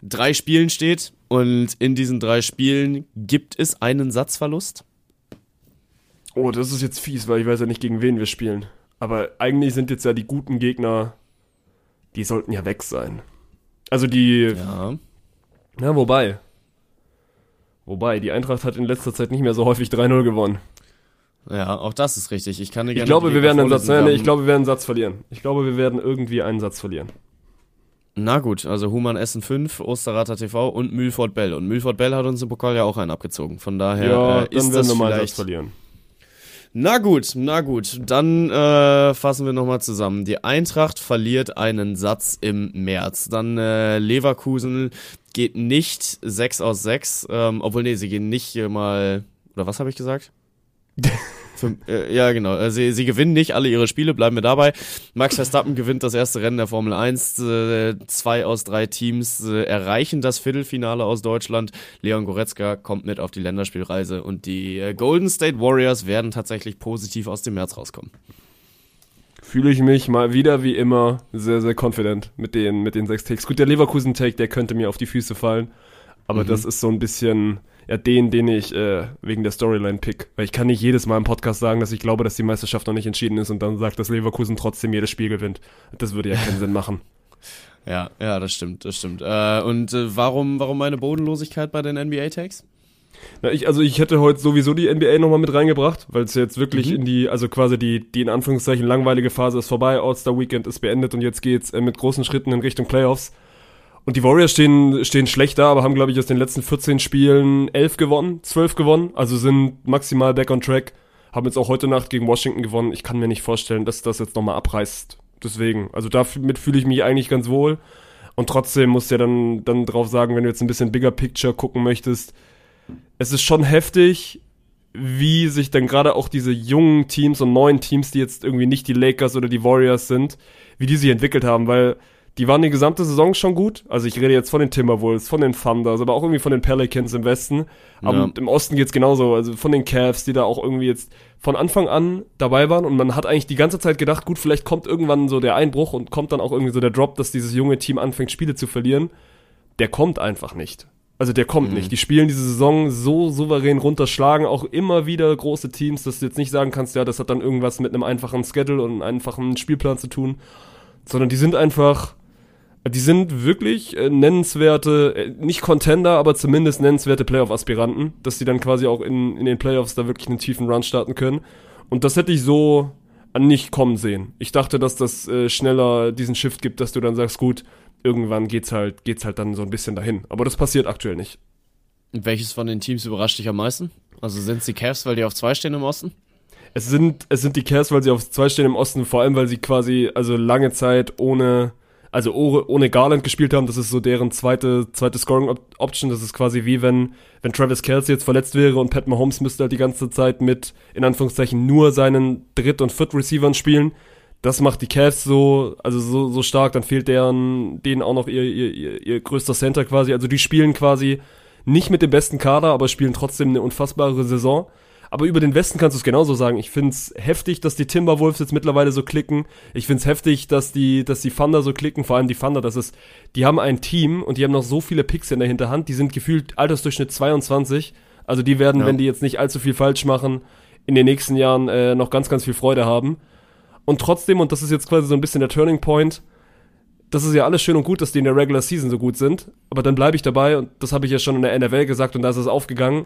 drei Spielen steht. Und in diesen drei Spielen gibt es einen Satzverlust. Oh, das ist jetzt fies, weil ich weiß ja nicht, gegen wen wir spielen. Aber eigentlich sind jetzt ja die guten Gegner die sollten ja weg sein. Also die. Ja. Ja, wobei. Wobei, die Eintracht hat in letzter Zeit nicht mehr so häufig 3-0 gewonnen. Ja, auch das ist richtig. Ich kann Ich glaube, wir werden einen Satz, nein, ich glaube, wir werden einen Satz verlieren. Ich glaube, wir werden irgendwie einen Satz verlieren. Na gut, also Human Essen 5, Osterrater TV und Mühlfort Bell. Und Mühlfort Bell hat uns im Pokal ja auch einen abgezogen. Von daher ja, äh, ist das wir mal einen Satz verlieren. Na gut, na gut. Dann äh, fassen wir nochmal zusammen. Die Eintracht verliert einen Satz im März. Dann äh, Leverkusen geht nicht 6 aus 6. Ähm, obwohl, nee, sie gehen nicht mal. Oder was habe ich gesagt? Für, äh, ja, genau. Äh, sie, sie gewinnen nicht alle ihre Spiele, bleiben wir dabei. Max Verstappen gewinnt das erste Rennen der Formel 1. Äh, zwei aus drei Teams äh, erreichen das Viertelfinale aus Deutschland. Leon Goretzka kommt mit auf die Länderspielreise und die äh, Golden State Warriors werden tatsächlich positiv aus dem März rauskommen. Fühle ich mich mal wieder wie immer sehr, sehr confident mit den, mit den sechs Takes. Gut, der Leverkusen-Take, der könnte mir auf die Füße fallen. Aber mhm. das ist so ein bisschen ja den, den ich äh, wegen der Storyline pick. Weil ich kann nicht jedes Mal im Podcast sagen, dass ich glaube, dass die Meisterschaft noch nicht entschieden ist und dann sagt, dass Leverkusen trotzdem jedes Spiel gewinnt. Das würde ja keinen Sinn machen. Ja, ja, das stimmt, das stimmt. Äh, und äh, warum, warum meine Bodenlosigkeit bei den NBA-Tags? Na, ich, also ich hätte heute sowieso die NBA nochmal mit reingebracht, weil es jetzt wirklich mhm. in die, also quasi die, die in Anführungszeichen langweilige Phase ist vorbei, All-Star Weekend ist beendet und jetzt geht's äh, mit großen Schritten in Richtung Playoffs. Und die Warriors stehen, stehen schlecht da, aber haben, glaube ich, aus den letzten 14 Spielen 11 gewonnen, 12 gewonnen, also sind maximal back on track. Haben jetzt auch heute Nacht gegen Washington gewonnen. Ich kann mir nicht vorstellen, dass das jetzt nochmal abreißt. Deswegen, also damit fühle ich mich eigentlich ganz wohl. Und trotzdem musst du ja dann, dann drauf sagen, wenn du jetzt ein bisschen bigger picture gucken möchtest, es ist schon heftig, wie sich dann gerade auch diese jungen Teams und neuen Teams, die jetzt irgendwie nicht die Lakers oder die Warriors sind, wie die sich entwickelt haben, weil die waren die gesamte Saison schon gut. Also ich rede jetzt von den Timberwolves, von den Thunders, aber auch irgendwie von den Pelicans im Westen. Aber ja. im Osten geht's genauso. Also von den Cavs, die da auch irgendwie jetzt von Anfang an dabei waren. Und man hat eigentlich die ganze Zeit gedacht, gut, vielleicht kommt irgendwann so der Einbruch und kommt dann auch irgendwie so der Drop, dass dieses junge Team anfängt, Spiele zu verlieren. Der kommt einfach nicht. Also der kommt mhm. nicht. Die spielen diese Saison so souverän runterschlagen, auch immer wieder große Teams, dass du jetzt nicht sagen kannst, ja, das hat dann irgendwas mit einem einfachen Schedule und einem einfachen Spielplan zu tun, sondern die sind einfach die sind wirklich äh, nennenswerte, äh, nicht Contender, aber zumindest nennenswerte Playoff-Aspiranten, dass die dann quasi auch in, in den Playoffs da wirklich einen tiefen Run starten können. Und das hätte ich so nicht kommen sehen. Ich dachte, dass das äh, schneller diesen Shift gibt, dass du dann sagst, gut, irgendwann geht's halt, geht's halt dann so ein bisschen dahin. Aber das passiert aktuell nicht. Und welches von den Teams überrascht dich am meisten? Also sind es die Cavs, weil die auf zwei stehen im Osten? Es sind, es sind die Cavs, weil sie auf zwei stehen im Osten, vor allem weil sie quasi also lange Zeit ohne also ohne Garland gespielt haben. Das ist so deren zweite, zweite Scoring-Option. Das ist quasi wie wenn, wenn Travis Kelsey jetzt verletzt wäre und Pat Mahomes müsste halt die ganze Zeit mit, in Anführungszeichen, nur seinen Dritt- und Viert-Receivern spielen. Das macht die Cavs so, also so, so stark, dann fehlt deren, denen auch noch ihr, ihr, ihr, ihr größter Center quasi. Also die spielen quasi nicht mit dem besten Kader, aber spielen trotzdem eine unfassbare Saison. Aber über den Westen kannst du es genauso sagen. Ich find's heftig, dass die Timberwolves jetzt mittlerweile so klicken. Ich find's heftig, dass die, dass die Thunder so klicken. Vor allem die Thunder, das ist, die haben ein Team und die haben noch so viele Picks in der Hinterhand. Die sind gefühlt Altersdurchschnitt 22. Also die werden, ja. wenn die jetzt nicht allzu viel falsch machen, in den nächsten Jahren äh, noch ganz, ganz viel Freude haben. Und trotzdem, und das ist jetzt quasi so ein bisschen der Turning Point, das ist ja alles schön und gut, dass die in der Regular Season so gut sind, aber dann bleibe ich dabei und das habe ich ja schon in der NFL gesagt und da ist es aufgegangen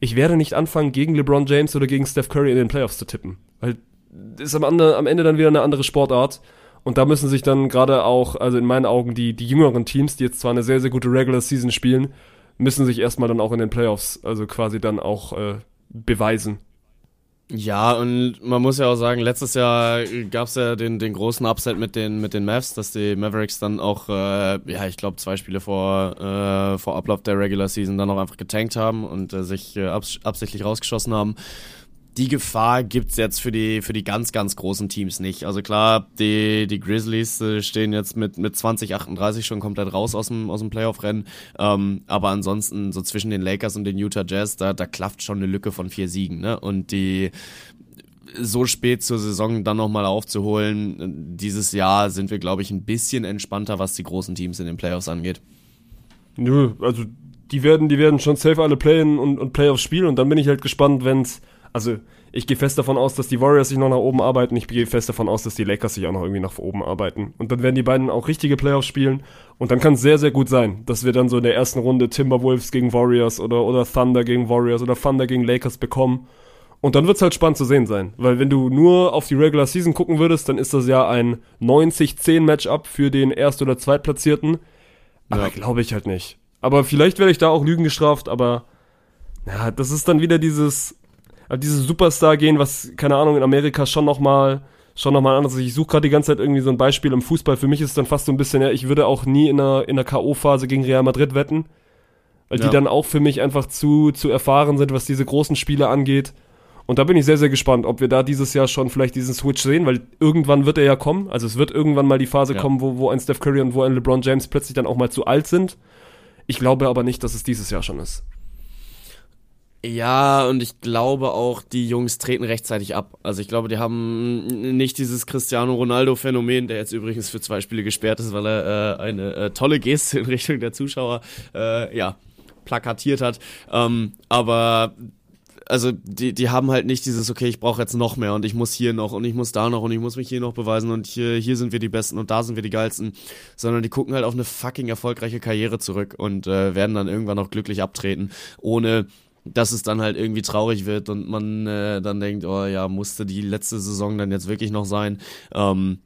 ich werde nicht anfangen, gegen LeBron James oder gegen Steph Curry in den Playoffs zu tippen. Weil das ist am, Ende, am Ende dann wieder eine andere Sportart. Und da müssen sich dann gerade auch, also in meinen Augen, die, die jüngeren Teams, die jetzt zwar eine sehr, sehr gute Regular Season spielen, müssen sich erstmal dann auch in den Playoffs, also quasi dann auch äh, beweisen. Ja, und man muss ja auch sagen, letztes Jahr gab es ja den, den großen Upset mit den, mit den Mavs, dass die Mavericks dann auch, äh, ja, ich glaube, zwei Spiele vor, äh, vor Ablauf der Regular Season dann auch einfach getankt haben und äh, sich äh, abs absichtlich rausgeschossen haben die Gefahr gibt's jetzt für die, für die ganz, ganz großen Teams nicht. Also klar, die, die Grizzlies äh, stehen jetzt mit, mit 2038 schon komplett raus aus dem, aus dem Playoff-Rennen. Ähm, aber ansonsten, so zwischen den Lakers und den Utah Jazz, da, da klafft schon eine Lücke von vier Siegen. Ne? Und die so spät zur Saison dann nochmal aufzuholen, dieses Jahr sind wir, glaube ich, ein bisschen entspannter, was die großen Teams in den Playoffs angeht. Nö, also die werden, die werden schon safe alle Playen und, und Playoffs spielen und dann bin ich halt gespannt, wenn's also ich gehe fest davon aus, dass die Warriors sich noch nach oben arbeiten. Ich gehe fest davon aus, dass die Lakers sich auch noch irgendwie nach oben arbeiten. Und dann werden die beiden auch richtige Playoffs spielen. Und dann kann es sehr, sehr gut sein, dass wir dann so in der ersten Runde Timberwolves gegen Warriors oder, oder Thunder gegen Warriors oder Thunder gegen Lakers bekommen. Und dann wird es halt spannend zu sehen sein. Weil wenn du nur auf die Regular Season gucken würdest, dann ist das ja ein 90-10-Matchup für den Erst- oder Zweitplatzierten. Aber ja. glaube ich halt nicht. Aber vielleicht werde ich da auch Lügen gestraft, aber ja, das ist dann wieder dieses dieses Superstar gehen, was, keine Ahnung, in Amerika schon nochmal schon nochmal anders. Ich suche gerade die ganze Zeit irgendwie so ein Beispiel im Fußball. Für mich ist es dann fast so ein bisschen, ja, ich würde auch nie in einer, in einer K.O.-Phase gegen Real Madrid wetten. Weil ja. die dann auch für mich einfach zu, zu erfahren sind, was diese großen Spiele angeht. Und da bin ich sehr, sehr gespannt, ob wir da dieses Jahr schon vielleicht diesen Switch sehen, weil irgendwann wird er ja kommen. Also es wird irgendwann mal die Phase ja. kommen, wo, wo ein Steph Curry und wo ein LeBron James plötzlich dann auch mal zu alt sind. Ich glaube aber nicht, dass es dieses Jahr schon ist. Ja, und ich glaube auch, die Jungs treten rechtzeitig ab. Also ich glaube, die haben nicht dieses Cristiano Ronaldo-Phänomen, der jetzt übrigens für zwei Spiele gesperrt ist, weil er äh, eine äh, tolle Geste in Richtung der Zuschauer äh, ja, plakatiert hat. Ähm, aber also die, die haben halt nicht dieses, okay, ich brauche jetzt noch mehr und ich muss hier noch und ich muss da noch und ich muss mich hier noch beweisen und hier, hier sind wir die Besten und da sind wir die Geilsten, sondern die gucken halt auf eine fucking erfolgreiche Karriere zurück und äh, werden dann irgendwann auch glücklich abtreten, ohne dass es dann halt irgendwie traurig wird und man äh, dann denkt, oh ja, musste die letzte Saison dann jetzt wirklich noch sein. Ähm,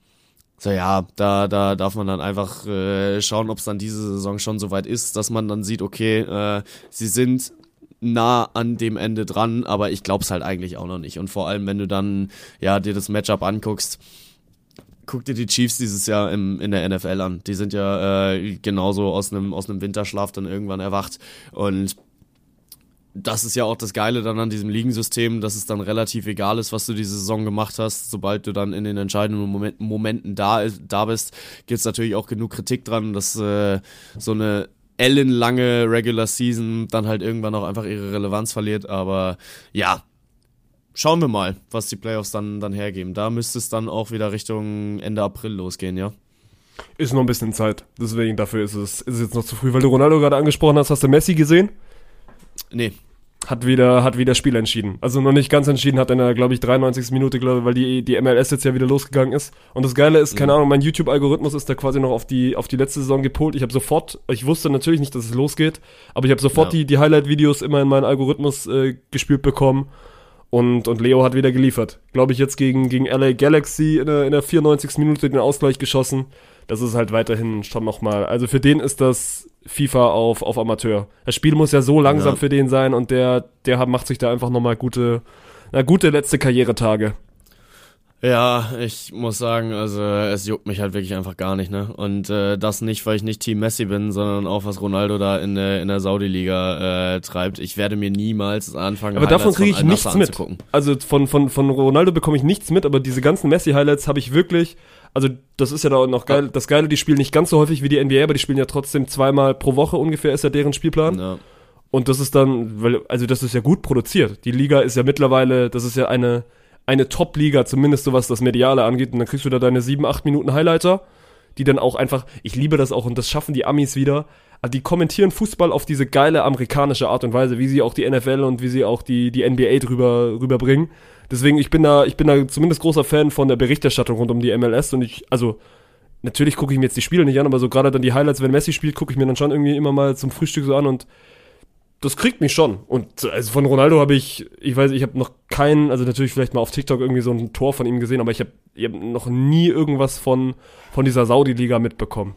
so ja, da, da darf man dann einfach äh, schauen, ob es dann diese Saison schon soweit ist, dass man dann sieht, okay, äh, sie sind nah an dem Ende dran, aber ich glaube es halt eigentlich auch noch nicht. Und vor allem, wenn du dann ja dir das Matchup anguckst, guck dir die Chiefs dieses Jahr im, in der NFL an. Die sind ja äh, genauso aus einem aus einem Winterschlaf dann irgendwann erwacht und das ist ja auch das Geile dann an diesem Ligensystem, dass es dann relativ egal ist, was du diese Saison gemacht hast. Sobald du dann in den entscheidenden Moment, Momenten da, da bist, gibt es natürlich auch genug Kritik dran, dass äh, so eine ellenlange Regular Season dann halt irgendwann auch einfach ihre Relevanz verliert. Aber ja, schauen wir mal, was die Playoffs dann, dann hergeben. Da müsste es dann auch wieder Richtung Ende April losgehen, ja. Ist noch ein bisschen Zeit. Deswegen dafür ist es, ist es jetzt noch zu früh. Weil du Ronaldo gerade angesprochen hast, hast du Messi gesehen? Nee, hat wieder, hat wieder Spiel entschieden. Also noch nicht ganz entschieden, hat in der, glaube ich, 93. Minute, glaube weil die, die MLS jetzt ja wieder losgegangen ist. Und das Geile ist, keine mhm. Ahnung, mein YouTube-Algorithmus ist da quasi noch auf die, auf die letzte Saison gepolt. Ich habe sofort, ich wusste natürlich nicht, dass es losgeht, aber ich habe sofort ja. die, die Highlight-Videos immer in meinen Algorithmus äh, gespielt bekommen. Und, und Leo hat wieder geliefert. Glaube ich jetzt gegen, gegen LA Galaxy in der, in der 94. Minute den Ausgleich geschossen. Das ist halt weiterhin schon nochmal. Also für den ist das FIFA auf, auf Amateur. Das Spiel muss ja so langsam ja. für den sein und der, der macht sich da einfach nochmal gute, na, gute letzte Karrieretage. Ja, ich muss sagen, also es juckt mich halt wirklich einfach gar nicht, ne? Und äh, das nicht, weil ich nicht Team Messi bin, sondern auch was Ronaldo da in der in der Saudi-Liga äh, treibt. Ich werde mir niemals anfangen. Aber davon kriege ich nichts mit. Also von von von Ronaldo bekomme ich nichts mit, aber diese ganzen Messi-Highlights habe ich wirklich also das ist ja da noch geil. Das Geile, die spielen nicht ganz so häufig wie die NBA, aber die spielen ja trotzdem zweimal pro Woche ungefähr, ist ja deren Spielplan. Ja. Und das ist dann, weil, also das ist ja gut produziert. Die Liga ist ja mittlerweile, das ist ja eine, eine Top-Liga, zumindest so was das Mediale angeht. Und dann kriegst du da deine sieben, acht Minuten Highlighter, die dann auch einfach, ich liebe das auch und das schaffen die Amis wieder. Also die kommentieren Fußball auf diese geile amerikanische Art und Weise, wie sie auch die NFL und wie sie auch die, die NBA drüber, rüberbringen. Deswegen, ich bin da, ich bin da zumindest großer Fan von der Berichterstattung rund um die MLS und ich, also, natürlich gucke ich mir jetzt die Spiele nicht an, aber so gerade dann die Highlights, wenn Messi spielt, gucke ich mir dann schon irgendwie immer mal zum Frühstück so an und das kriegt mich schon. Und also von Ronaldo habe ich, ich weiß, ich habe noch keinen, also natürlich vielleicht mal auf TikTok irgendwie so ein Tor von ihm gesehen, aber ich habe hab noch nie irgendwas von, von dieser Saudi-Liga mitbekommen.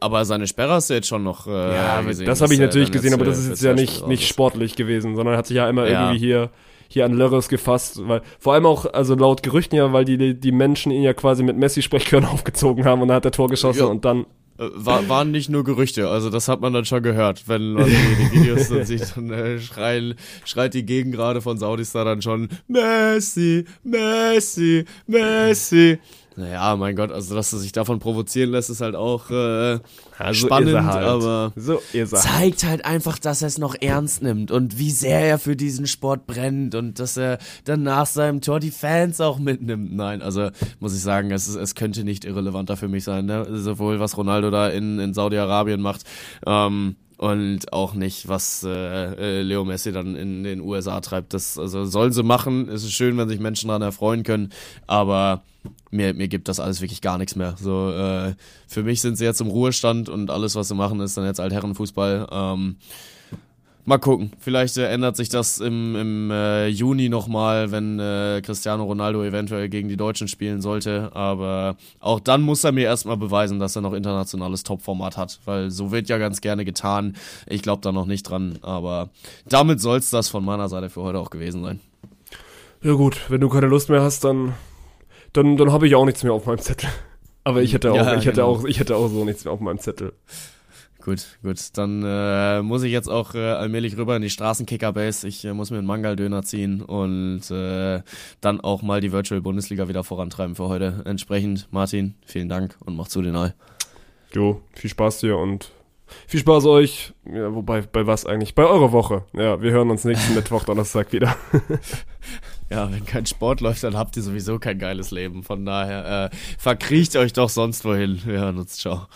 Aber seine Sperre hast du jetzt schon noch äh, ja, gesehen. Das habe ich natürlich gesehen, aber das ist jetzt ja nicht, nicht sportlich gewesen, sondern hat sich ja immer ja. irgendwie hier hier an Lörres gefasst, weil vor allem auch, also laut Gerüchten ja, weil die, die Menschen ihn ja quasi mit Messi-Sprechkörner aufgezogen haben und dann hat er Tor geschossen ja. und dann äh, war, waren nicht nur Gerüchte, also das hat man dann schon gehört, wenn man die, die Videos dann sieht und äh, schreien, schreit die Gegend gerade von Saudis da dann schon Messi, Messi, Messi. Naja, mein Gott, also dass er sich davon provozieren lässt, ist halt auch äh, also spannend, halt. aber so zeigt halt einfach, dass er es noch ernst nimmt und wie sehr er für diesen Sport brennt und dass er dann nach seinem Tor die Fans auch mitnimmt. Nein, also muss ich sagen, es, ist, es könnte nicht irrelevanter für mich sein, ne? sowohl was Ronaldo da in, in Saudi-Arabien macht, ähm, und auch nicht, was äh, äh Leo Messi dann in den USA treibt. Das also sollen sie machen. Es ist schön, wenn sich Menschen daran erfreuen können, aber mir, mir gibt das alles wirklich gar nichts mehr. So, äh, für mich sind sie jetzt im Ruhestand und alles, was sie machen, ist dann jetzt Altherrenfußball. Ähm, mal gucken. Vielleicht äh, ändert sich das im, im äh, Juni nochmal, wenn äh, Cristiano Ronaldo eventuell gegen die Deutschen spielen sollte. Aber auch dann muss er mir erstmal beweisen, dass er noch internationales Topformat hat. Weil so wird ja ganz gerne getan. Ich glaube da noch nicht dran. Aber damit soll es das von meiner Seite für heute auch gewesen sein. Ja gut, wenn du keine Lust mehr hast, dann dann, dann habe ich auch nichts mehr auf meinem Zettel. Aber ich hätte auch, ja, ich hätte genau. auch, ich hätte auch so nichts mehr auf meinem Zettel. Gut, gut. Dann äh, muss ich jetzt auch äh, allmählich rüber in die Straßenkicker-Base. Ich äh, muss mir einen Mangal-Döner ziehen und äh, dann auch mal die Virtual Bundesliga wieder vorantreiben für heute. Entsprechend, Martin, vielen Dank und mach zu den All. Jo, viel Spaß dir und viel Spaß euch. Ja, wobei, bei was eigentlich? Bei eurer Woche. Ja, wir hören uns nächsten Mittwoch, Donnerstag wieder. Ja, wenn kein Sport läuft, dann habt ihr sowieso kein geiles Leben. Von daher, äh, verkriecht euch doch sonst wohin. Wir hören uns. Ciao.